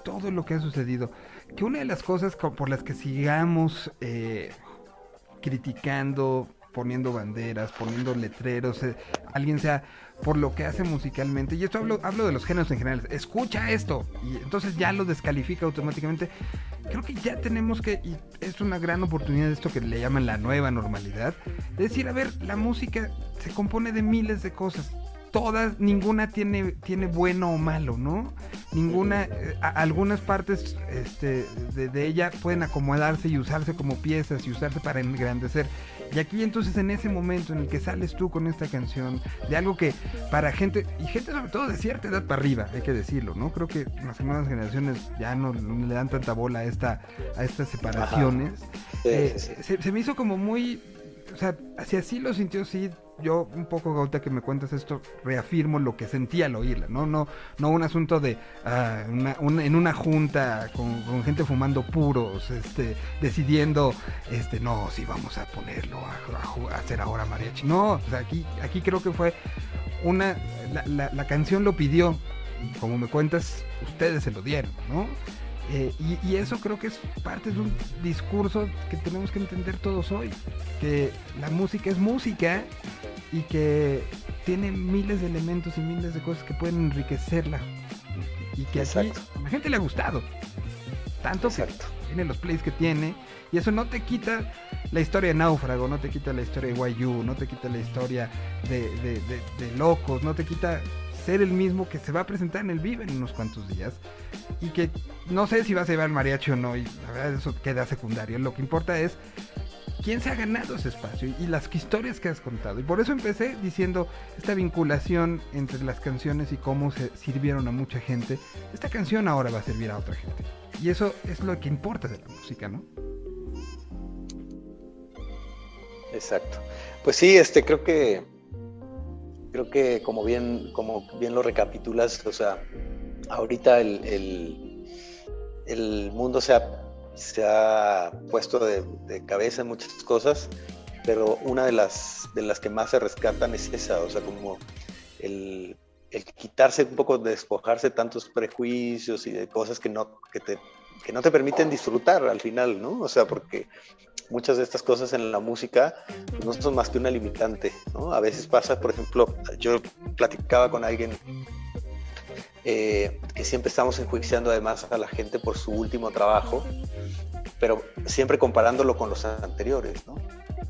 todo lo que ha sucedido, que una de las cosas por las que sigamos eh, criticando, poniendo banderas, poniendo letreros, eh, alguien sea por lo que hace musicalmente, y esto hablo, hablo de los géneros en general, escucha esto, y entonces ya lo descalifica automáticamente. Creo que ya tenemos que, y es una gran oportunidad de esto que le llaman la nueva normalidad, de decir, a ver, la música se compone de miles de cosas todas, ninguna tiene, tiene bueno o malo, ¿no? Ninguna, eh, algunas partes este, de, ella pueden acomodarse y usarse como piezas y usarse para engrandecer. Y aquí entonces en ese momento en el que sales tú con esta canción, de algo que para gente, y gente sobre todo de cierta edad para arriba, hay que decirlo, ¿no? Creo que las nuevas generaciones ya no, le dan tanta bola a, esta, a estas separaciones. Eh, se, se me hizo como muy o sea, si así lo sintió sí, yo un poco ahorita que me cuentas esto reafirmo lo que sentía al oírla, no no no un asunto de ah, en una junta con, gente fumando puros, este decidiendo este no si vamos a ponerlo a, hacer ahora mariachi, no, o sea, aquí aquí creo que fue una la, la canción lo pidió como me cuentas ustedes se lo dieron, ¿no? Eh, y, eso creo que es parte de un discurso que tenemos que entender todos hoy, que la música es música y que tiene miles de elementos y miles de cosas que pueden enriquecerla. Y que a la gente le ha gustado. Tanto que tiene los plays que tiene. Y eso no te quita la historia de Náufrago, no te quita la historia de YU, no te quita la historia de, de Locos, no te quita ser el mismo que se va a presentar en el Vive en unos cuantos días y que no sé si va a llevar mariachi o no y la verdad eso queda secundario. Lo que importa es quién se ha ganado ese espacio y las historias que has contado. Y por eso empecé diciendo esta vinculación entre las canciones y cómo se sirvieron a mucha gente. Esta canción ahora va a servir a otra gente. Y eso es lo que importa de la música, ¿no? Exacto. Pues sí, este creo que creo que como bien, como bien lo recapitulas, o sea, ahorita el, el, mundo se ha, se ha puesto de, cabeza en muchas cosas, pero una de las, de las que más se rescatan es esa, o sea, como el, el quitarse un poco, despojarse de tantos prejuicios y de cosas que no, que te, que no te permiten disfrutar al final, ¿no? O sea, porque muchas de estas cosas en la música no son más que una limitante, ¿no? A veces pasa, por ejemplo, yo platicaba con alguien eh, que siempre estamos enjuiciando además a la gente por su último trabajo, pero siempre comparándolo con los anteriores, ¿no?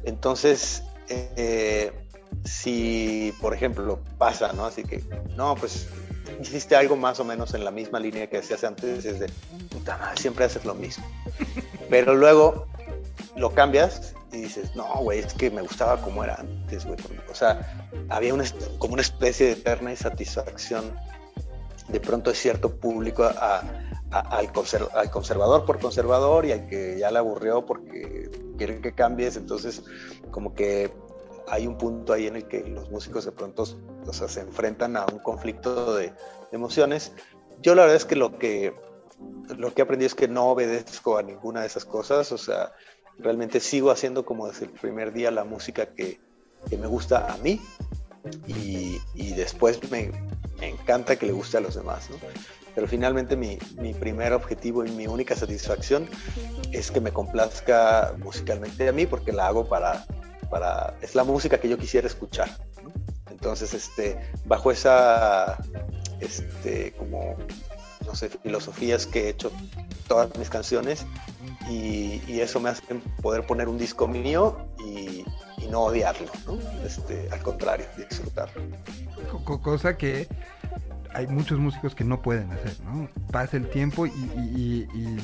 Entonces, eh, si, por ejemplo, pasa, ¿no? Así que, no, pues hiciste algo más o menos en la misma línea que hacías antes, es de, puta madre, siempre haces lo mismo. Pero luego lo cambias y dices, no, güey, es que me gustaba como era antes, güey. O sea, había una, como una especie de eterna insatisfacción de pronto de cierto público al, conservador por conservador y al que ya le aburrió porque quieren que cambies. Entonces, como que hay un punto ahí en el que los músicos de pronto o sea, se enfrentan a un conflicto de, de emociones. Yo la verdad es que lo que lo que aprendí es que no obedezco a ninguna de esas cosas, o sea, realmente sigo haciendo como desde el primer día la música que, que me gusta a mí y, y después me, me, encanta que le guste a los demás. ¿no? Pero finalmente mi, mi, primer objetivo y mi única satisfacción es que me complazca musicalmente a mí porque la hago para, para es la música que yo quisiera escuchar. Entonces, este, bajo esa, este, como, sé, filosofías que he hecho todas mis canciones y, eso me hace poder poner un disco mío y, no odiarlo, ¿no? Este, al contrario, disfrutarlo. Cosa que hay muchos músicos que no pueden hacer, ¿no? Pasa el tiempo y, eh,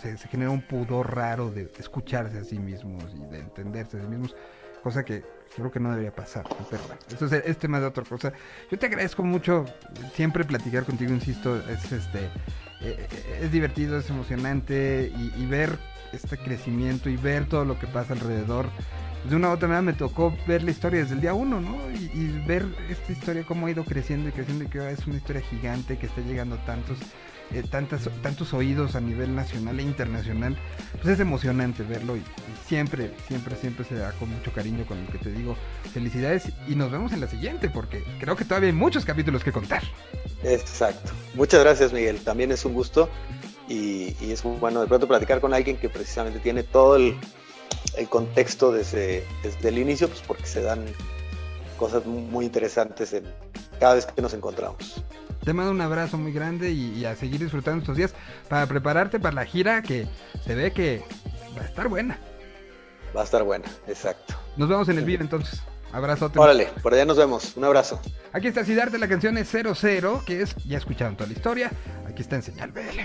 se, se, genera un pudor raro de escucharse a sí mismos y de entenderse a sí mismos, cosa que creo que no debería pasar, pero bueno, eso es, es tema de otra cosa. Yo te agradezco mucho, siempre platicar contigo, insisto, es este eh, es divertido, es emocionante y, ver este crecimiento y ver todo lo que pasa alrededor de una u otra manera me tocó ver la historia desde el día uno, ¿no? Y, ver esta historia cómo ha ido creciendo y creciendo y que es una historia gigante que está llegando a tantos, eh, tantos oídos a nivel nacional e internacional. Pues es emocionante verlo y, siempre, siempre, siempre se da con mucho cariño con lo que te digo. Felicidades y nos vemos en la siguiente porque creo que todavía hay muchos capítulos que contar. Exacto. Muchas gracias Miguel. También es un gusto y, es bueno de pronto platicar con alguien que precisamente tiene todo el el contexto desde, desde, el inicio, pues porque se dan cosas muy interesantes cada vez que nos encontramos. Te mando un abrazo muy grande y, y, a seguir disfrutando estos días para prepararte para la gira que se ve que va a estar buena. Va a estar buena, exacto. Nos vemos en el video entonces. Abrazote. Órale, por allá nos vemos. Un abrazo. Aquí está Sidarte, la canción es 00, que es, ya escucharon toda la historia. Aquí está en Señal BL.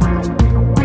Quise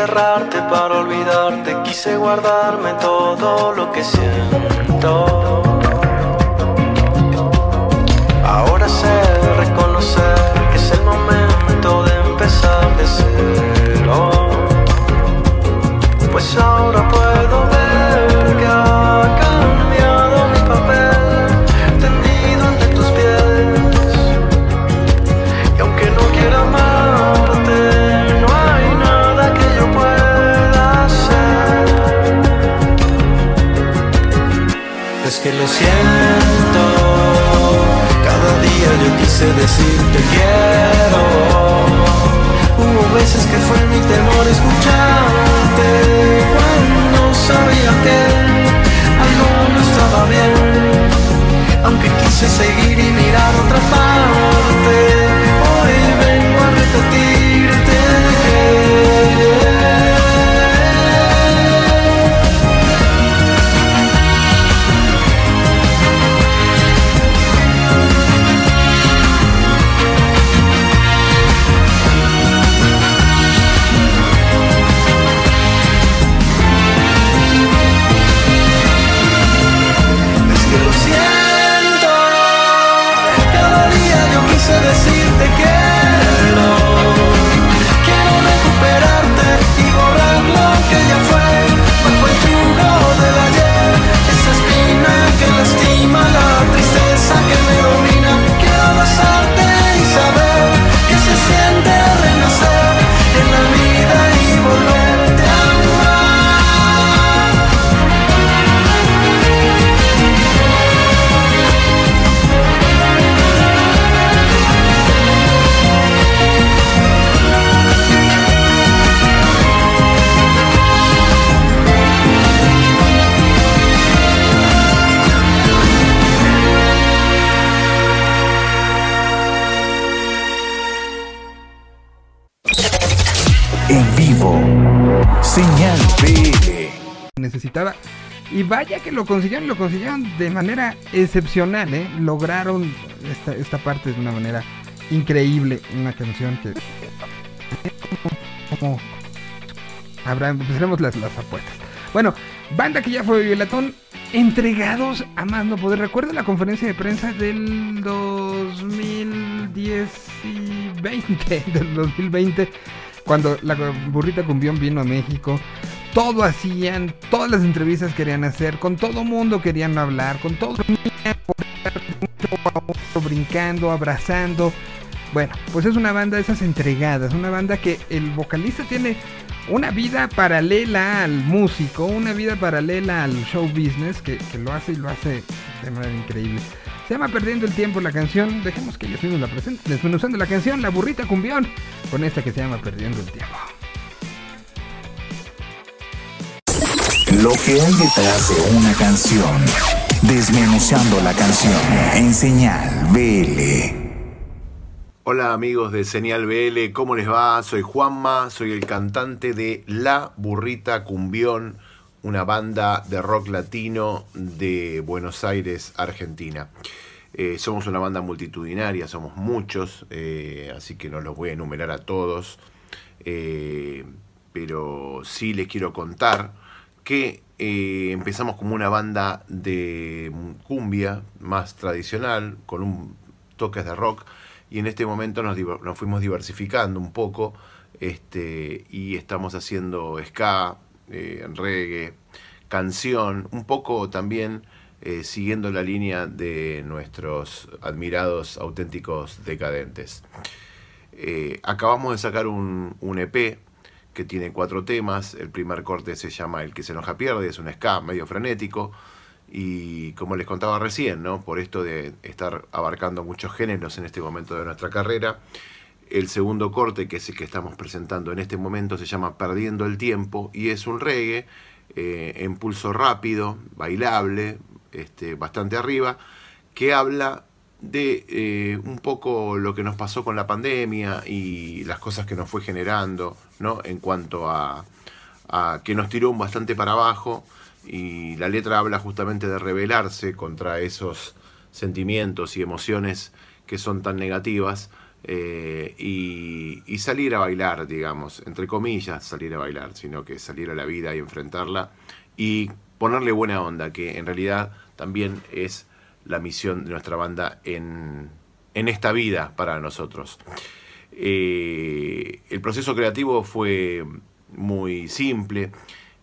Quise enterrarte para olvidarte, quise guardarme todo lo que siento. Ahora sé reconocer que es el momento de empezar de cero. Pues ahora que lo siento. Cada día yo quise decirte quiero. Hubo veces que fue mi temor escucharte cuando sabía que Y vaya que lo consiguieron, lo consiguieron de manera excepcional, ¿eh? Lograron esta, esta parte de una manera increíble. Una canción que... Como... Habrá, empezaremos las, las apuestas. Bueno, banda que ya fue Violatón, entregados a más no poder. Recuerdo la conferencia de prensa del 2010 y 20, del 2020, cuando la burrita cumbión vino a México. Todo hacían, todas las entrevistas querían hacer, con todo mundo querían hablar, con todo brincando, abrazando. Bueno, pues es una banda de esas entregadas, una banda que el vocalista tiene una vida paralela al músico, una vida paralela al show business, que, que lo hace y lo hace de manera increíble. Se llama Perdiendo el Tiempo la canción, dejemos que ellos mismos la presenten, desmenuzando la canción, la burrita cumbión, con esta que se llama Perdiendo el Tiempo. Lo que hay detrás de una canción. Desmenuzando la canción en señal BL. Hola amigos de Señal BL, ¿cómo les va? Soy Juanma, soy el cantante de La Burrita Cumbión, una banda de rock latino de Buenos Aires, Argentina. Eh, somos una banda multitudinaria, somos muchos, eh, así que no los voy a enumerar a todos, eh, pero sí les quiero contar que eh, empezamos como una banda de cumbia más tradicional, con un toques de rock, y en este momento nos, fuimos diversificando un poco este, y estamos haciendo ska, eh, reggae, canción, un poco también eh, siguiendo la línea de nuestros admirados auténticos decadentes. Eh, acabamos de sacar un, un EP que tiene cuatro temas. El primer corte se llama El que se enoja pierde, es un ska medio frenético. Y como les contaba recién, ¿no? por esto de estar abarcando muchos géneros en este momento de nuestra carrera, el segundo corte, que es el que estamos presentando en este momento, se llama Perdiendo el Tiempo y es un reggae eh, en pulso rápido, bailable, este, bastante arriba, que habla de eh, un poco lo que nos pasó con la pandemia y las cosas que nos fue generando, ¿no? En cuanto a, a que nos tiró bastante para abajo y la letra habla justamente de rebelarse contra esos sentimientos y emociones que son tan negativas eh, y, y salir a bailar, digamos, entre comillas, salir a bailar, sino que salir a la vida y enfrentarla y ponerle buena onda, que en realidad también es la misión de nuestra banda en, en esta vida para nosotros. Eh, el proceso creativo fue muy simple.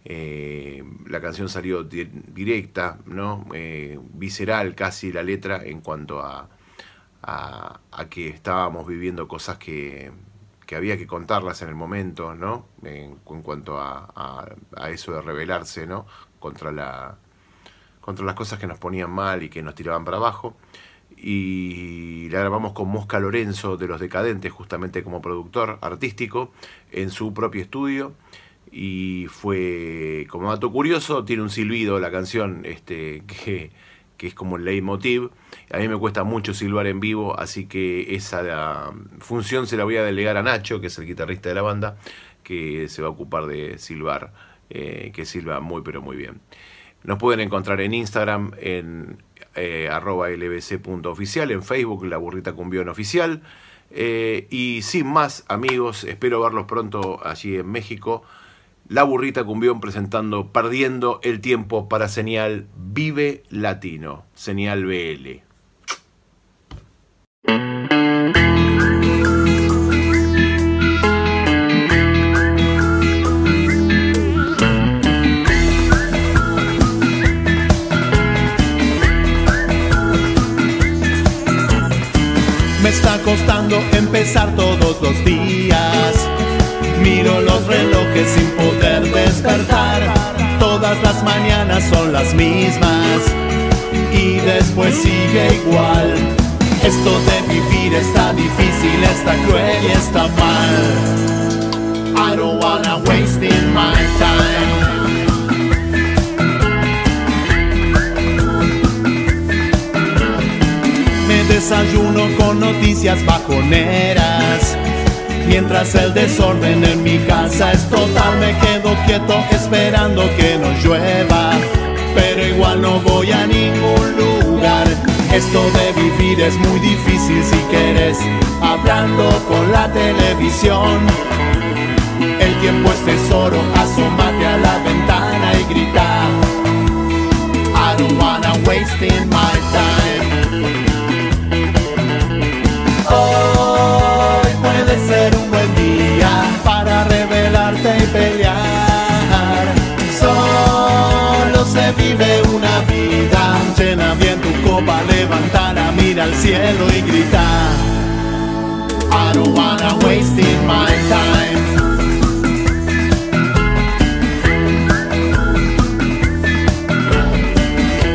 eh, la canción salió di- directa, ¿no? Eh, visceral casi la letra en cuanto a, a, que estábamos viviendo cosas que, que había que contarlas en el momento, ¿no? En, en cuanto a- a eso de rebelarse, ¿no? Contra la, contra las cosas que nos ponían mal y que nos tiraban para abajo. Y la grabamos con Mosca Lorenzo de Los Decadentes, justamente como productor artístico, en su propio estudio. Y fue, como dato curioso, tiene un silbido la canción este, que, que es como el leitmotiv. A mí me cuesta mucho silbar en vivo, así que esa función se la voy a delegar a Nacho, que es el guitarrista de la banda, que se va a ocupar de silbar, eh, que silba muy pero muy bien. Nos pueden encontrar en Instagram en eh, arroba lbc.oficial, en Facebook La Burrita Cumbión Oficial. Eh, y sin más, amigos, espero verlos pronto allí en México. La Burrita Cumbión presentando Perdiendo el Tiempo para señal Vive Latino, señal BL. Está costando empezar todos los días. Miro los relojes sin poder despertar. Todas las mañanas son las mismas. Y después sigue igual. Esto de vivir está difícil, está cruel y está mal. I don't wanna waste my time. Desayuno con noticias bajoneras. Mientras el desorden en mi casa es total, me quedo quieto esperando que no llueva. Pero igual no voy a ningún lugar. Esto de vivir es muy difícil si quieres, hablando con la televisión. El tiempo es tesoro, asómate a la ventana y grita. I don't wanna waste my time. Ser un buen día para rebelarte y pelear. Solo se vive una vida. Llena bien tu copa, levántala, mira al cielo y grita. I don't wanna waste my time.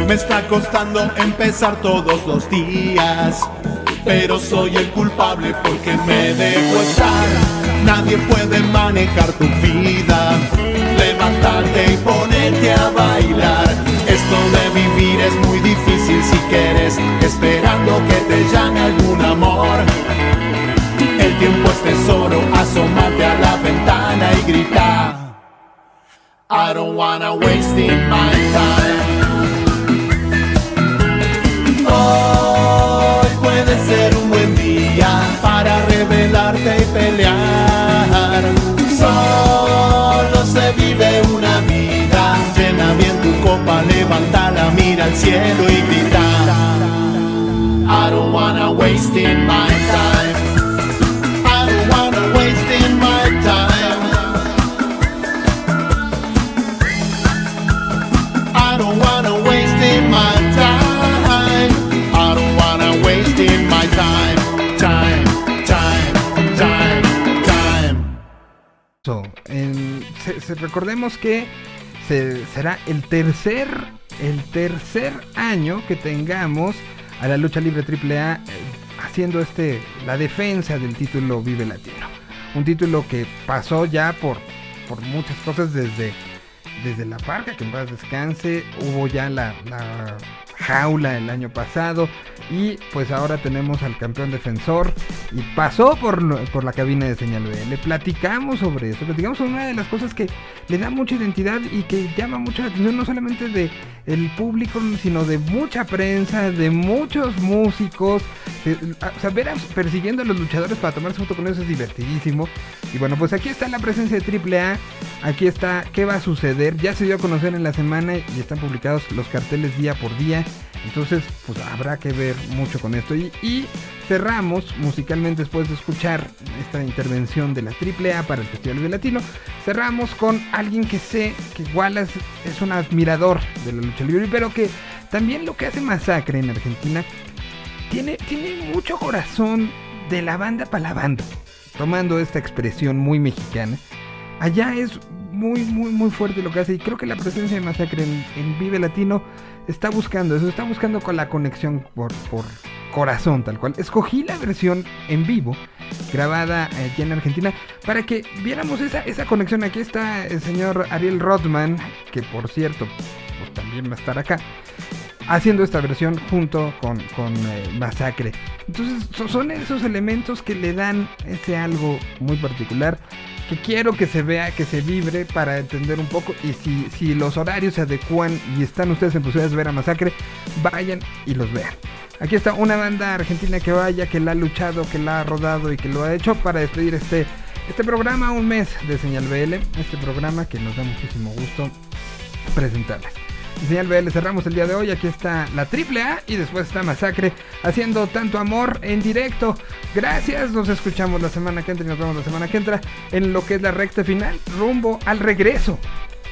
Me está costando empezar todos los días, pero soy el culpable porque me dejo estar. Nadie puede manejar tu vida, levantarte y ponerte a bailar. Esto de vivir es muy difícil si quieres, esperando que te llame algún amor. El tiempo es tesoro, asómate a la ventana y grita. I don't wanna waste my time. Hoy día para rebelarte y pelear. Solo se vive una vida, llena bien tu copa, levántala, mira al cielo y grita. I don't wanna waste my time. Recordemos que se- será el tercer, el tercer año que tengamos a la lucha libre AAA eh, haciendo este la defensa del título Vive Latino. Un título que pasó ya por, por muchas cosas desde, desde la parca, que en paz descanse, hubo ya la jaula el año pasado y pues ahora tenemos al campeón defensor y pasó por, por la cabina de señal B. Le platicamos sobre eso, platicamos sobre una de las cosas que le da mucha identidad y que llama mucho la atención no solamente de el público, sino de mucha prensa, de muchos músicos. o ver a- persiguiendo a los luchadores para tomarse foto con ellos es divertidísimo. Y bueno, pues aquí está la presencia de AAA. Aquí está qué va a suceder. Ya se dio a conocer en la semana y están publicados los carteles día por día. Entonces, pues habrá que ver mucho con esto. Y, cerramos musicalmente después de escuchar esta intervención de la AAA para el Festival de Latino. Cerramos con alguien que sé que Wallace es un admirador de la lucha libre, pero que también lo que hace Masacre en Argentina tiene, tiene mucho corazón de la banda para la banda. Tomando esta expresión muy mexicana. Allá es muy, muy, muy fuerte lo que hace. Y creo que la presencia de Masacre en, en Vive Latino está buscando eso. Está buscando con la conexión por, por corazón, tal cual. Escogí la versión en vivo, grabada aquí en Argentina, para que viéramos esa, esa conexión. Aquí está el señor Ariel Rothman, que por cierto, pues también va a estar acá haciendo esta versión junto con, con eh, Masacre. Entonces so- son esos elementos que le dan ese algo muy particular quiero que se vea, que se vibre para entender un poco y si, si los horarios se adecuan y están ustedes en posibilidades de ver a Masacre, vayan y los vean. Aquí está una banda argentina que vaya, que la ha luchado, que la ha rodado y que lo ha hecho para despedir este, este programa, un mes de Señal BL, este programa que nos da muchísimo gusto presentarles. Señal BL cerramos el día de hoy. Aquí está la triple A y después está Masacre haciendo tanto amor en directo. Gracias, nos escuchamos la semana que entra y nos vemos la semana que entra en lo que es la recta final, rumbo al regreso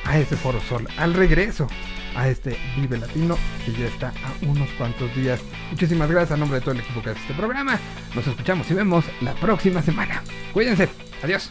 a este Foro Sol, al regreso a este Vive Latino que ya está a unos cuantos días. Muchísimas gracias a nombre de todo el equipo que hace este programa. Nos escuchamos y vemos la próxima semana. Cuídense. Adiós.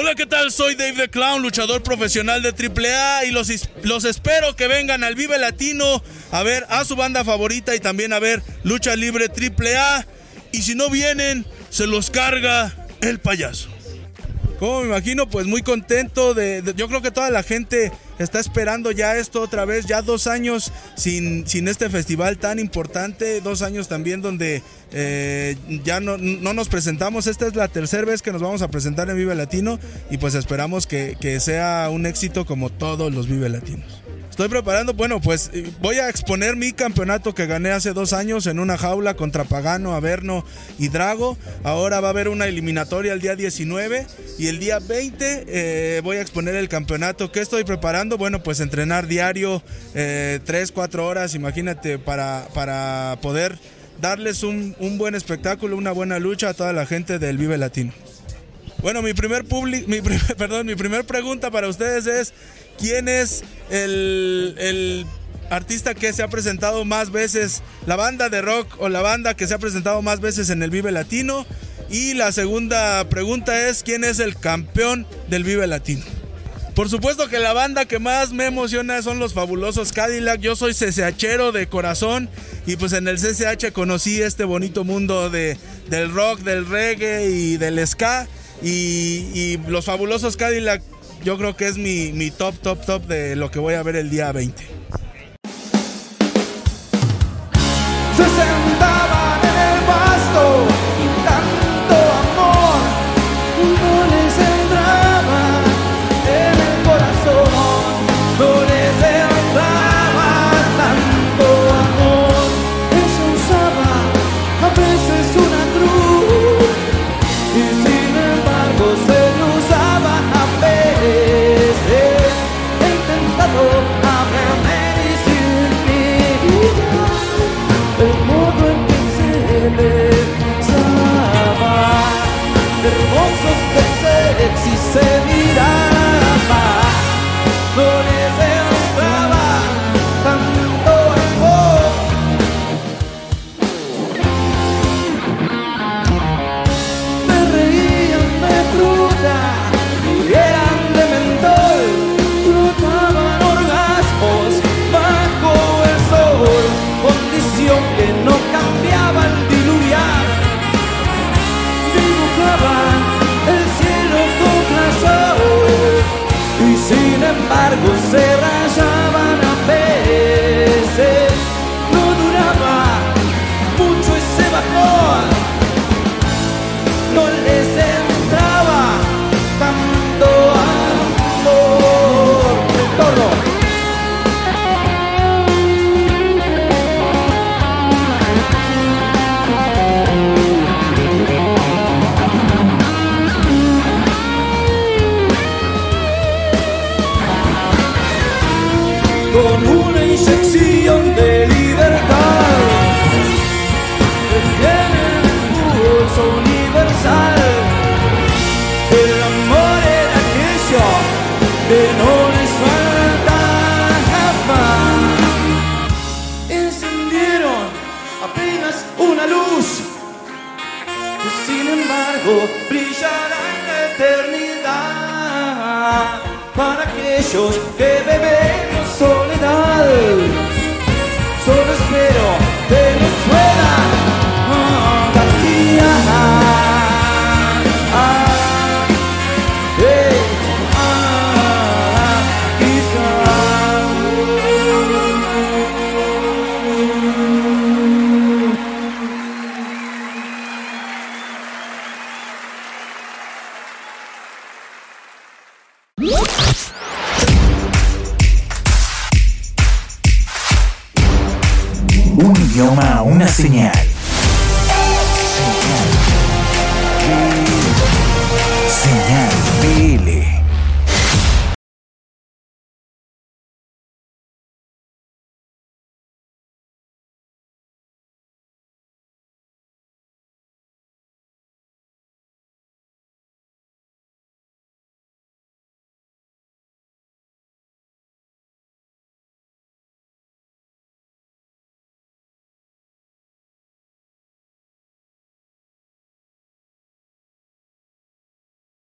Hola, ¿qué tal? Soy Dave the Clown, luchador profesional de AAA y los, los espero que vengan al Vive Latino a ver a su banda favorita y también a ver Lucha Libre AAA. Y si no vienen, se los carga el payaso. ¿Cómo me imagino? Pues muy contento de, Yo creo que toda la gente está esperando ya esto otra vez. Ya dos años sin, sin este festival tan importante. Dos años también donde eh, ya no, no nos presentamos. Esta es la tercera vez que nos vamos a presentar en Vive Latino. Y pues esperamos que, que sea un éxito como todos los Vive Latinos. Estoy preparando, bueno, pues eh, voy a exponer mi campeonato que gané hace dos años en una jaula contra Pagano, Averno y Drago. Ahora va a haber una eliminatoria el día 19 y el día 20 eh, voy a exponer el campeonato. ¿Qué estoy preparando? Bueno, pues entrenar diario, eh, 3, 4 horas, imagínate, para, para poder darles un, un buen espectáculo, una buena lucha a toda la gente del Vive Latino. Bueno, mi primer publi- mi primer, perdón, mi primer pregunta para ustedes es ¿quién es el, el artista que se ha presentado más veces, la banda de rock o la banda que se ha presentado más veces en el Vive Latino? Y la segunda pregunta es ¿quién es el campeón del Vive Latino? Por supuesto que la banda que más me emociona son los fabulosos Cadillac. Yo soy CCHero de corazón y pues en el CCH conocí este bonito mundo de, del rock, del reggae y del ska. Y, y los fabulosos Cadillac yo creo que es mi, top, top, top de lo que voy a ver el día 20. El cielo con razón y sin embargo se para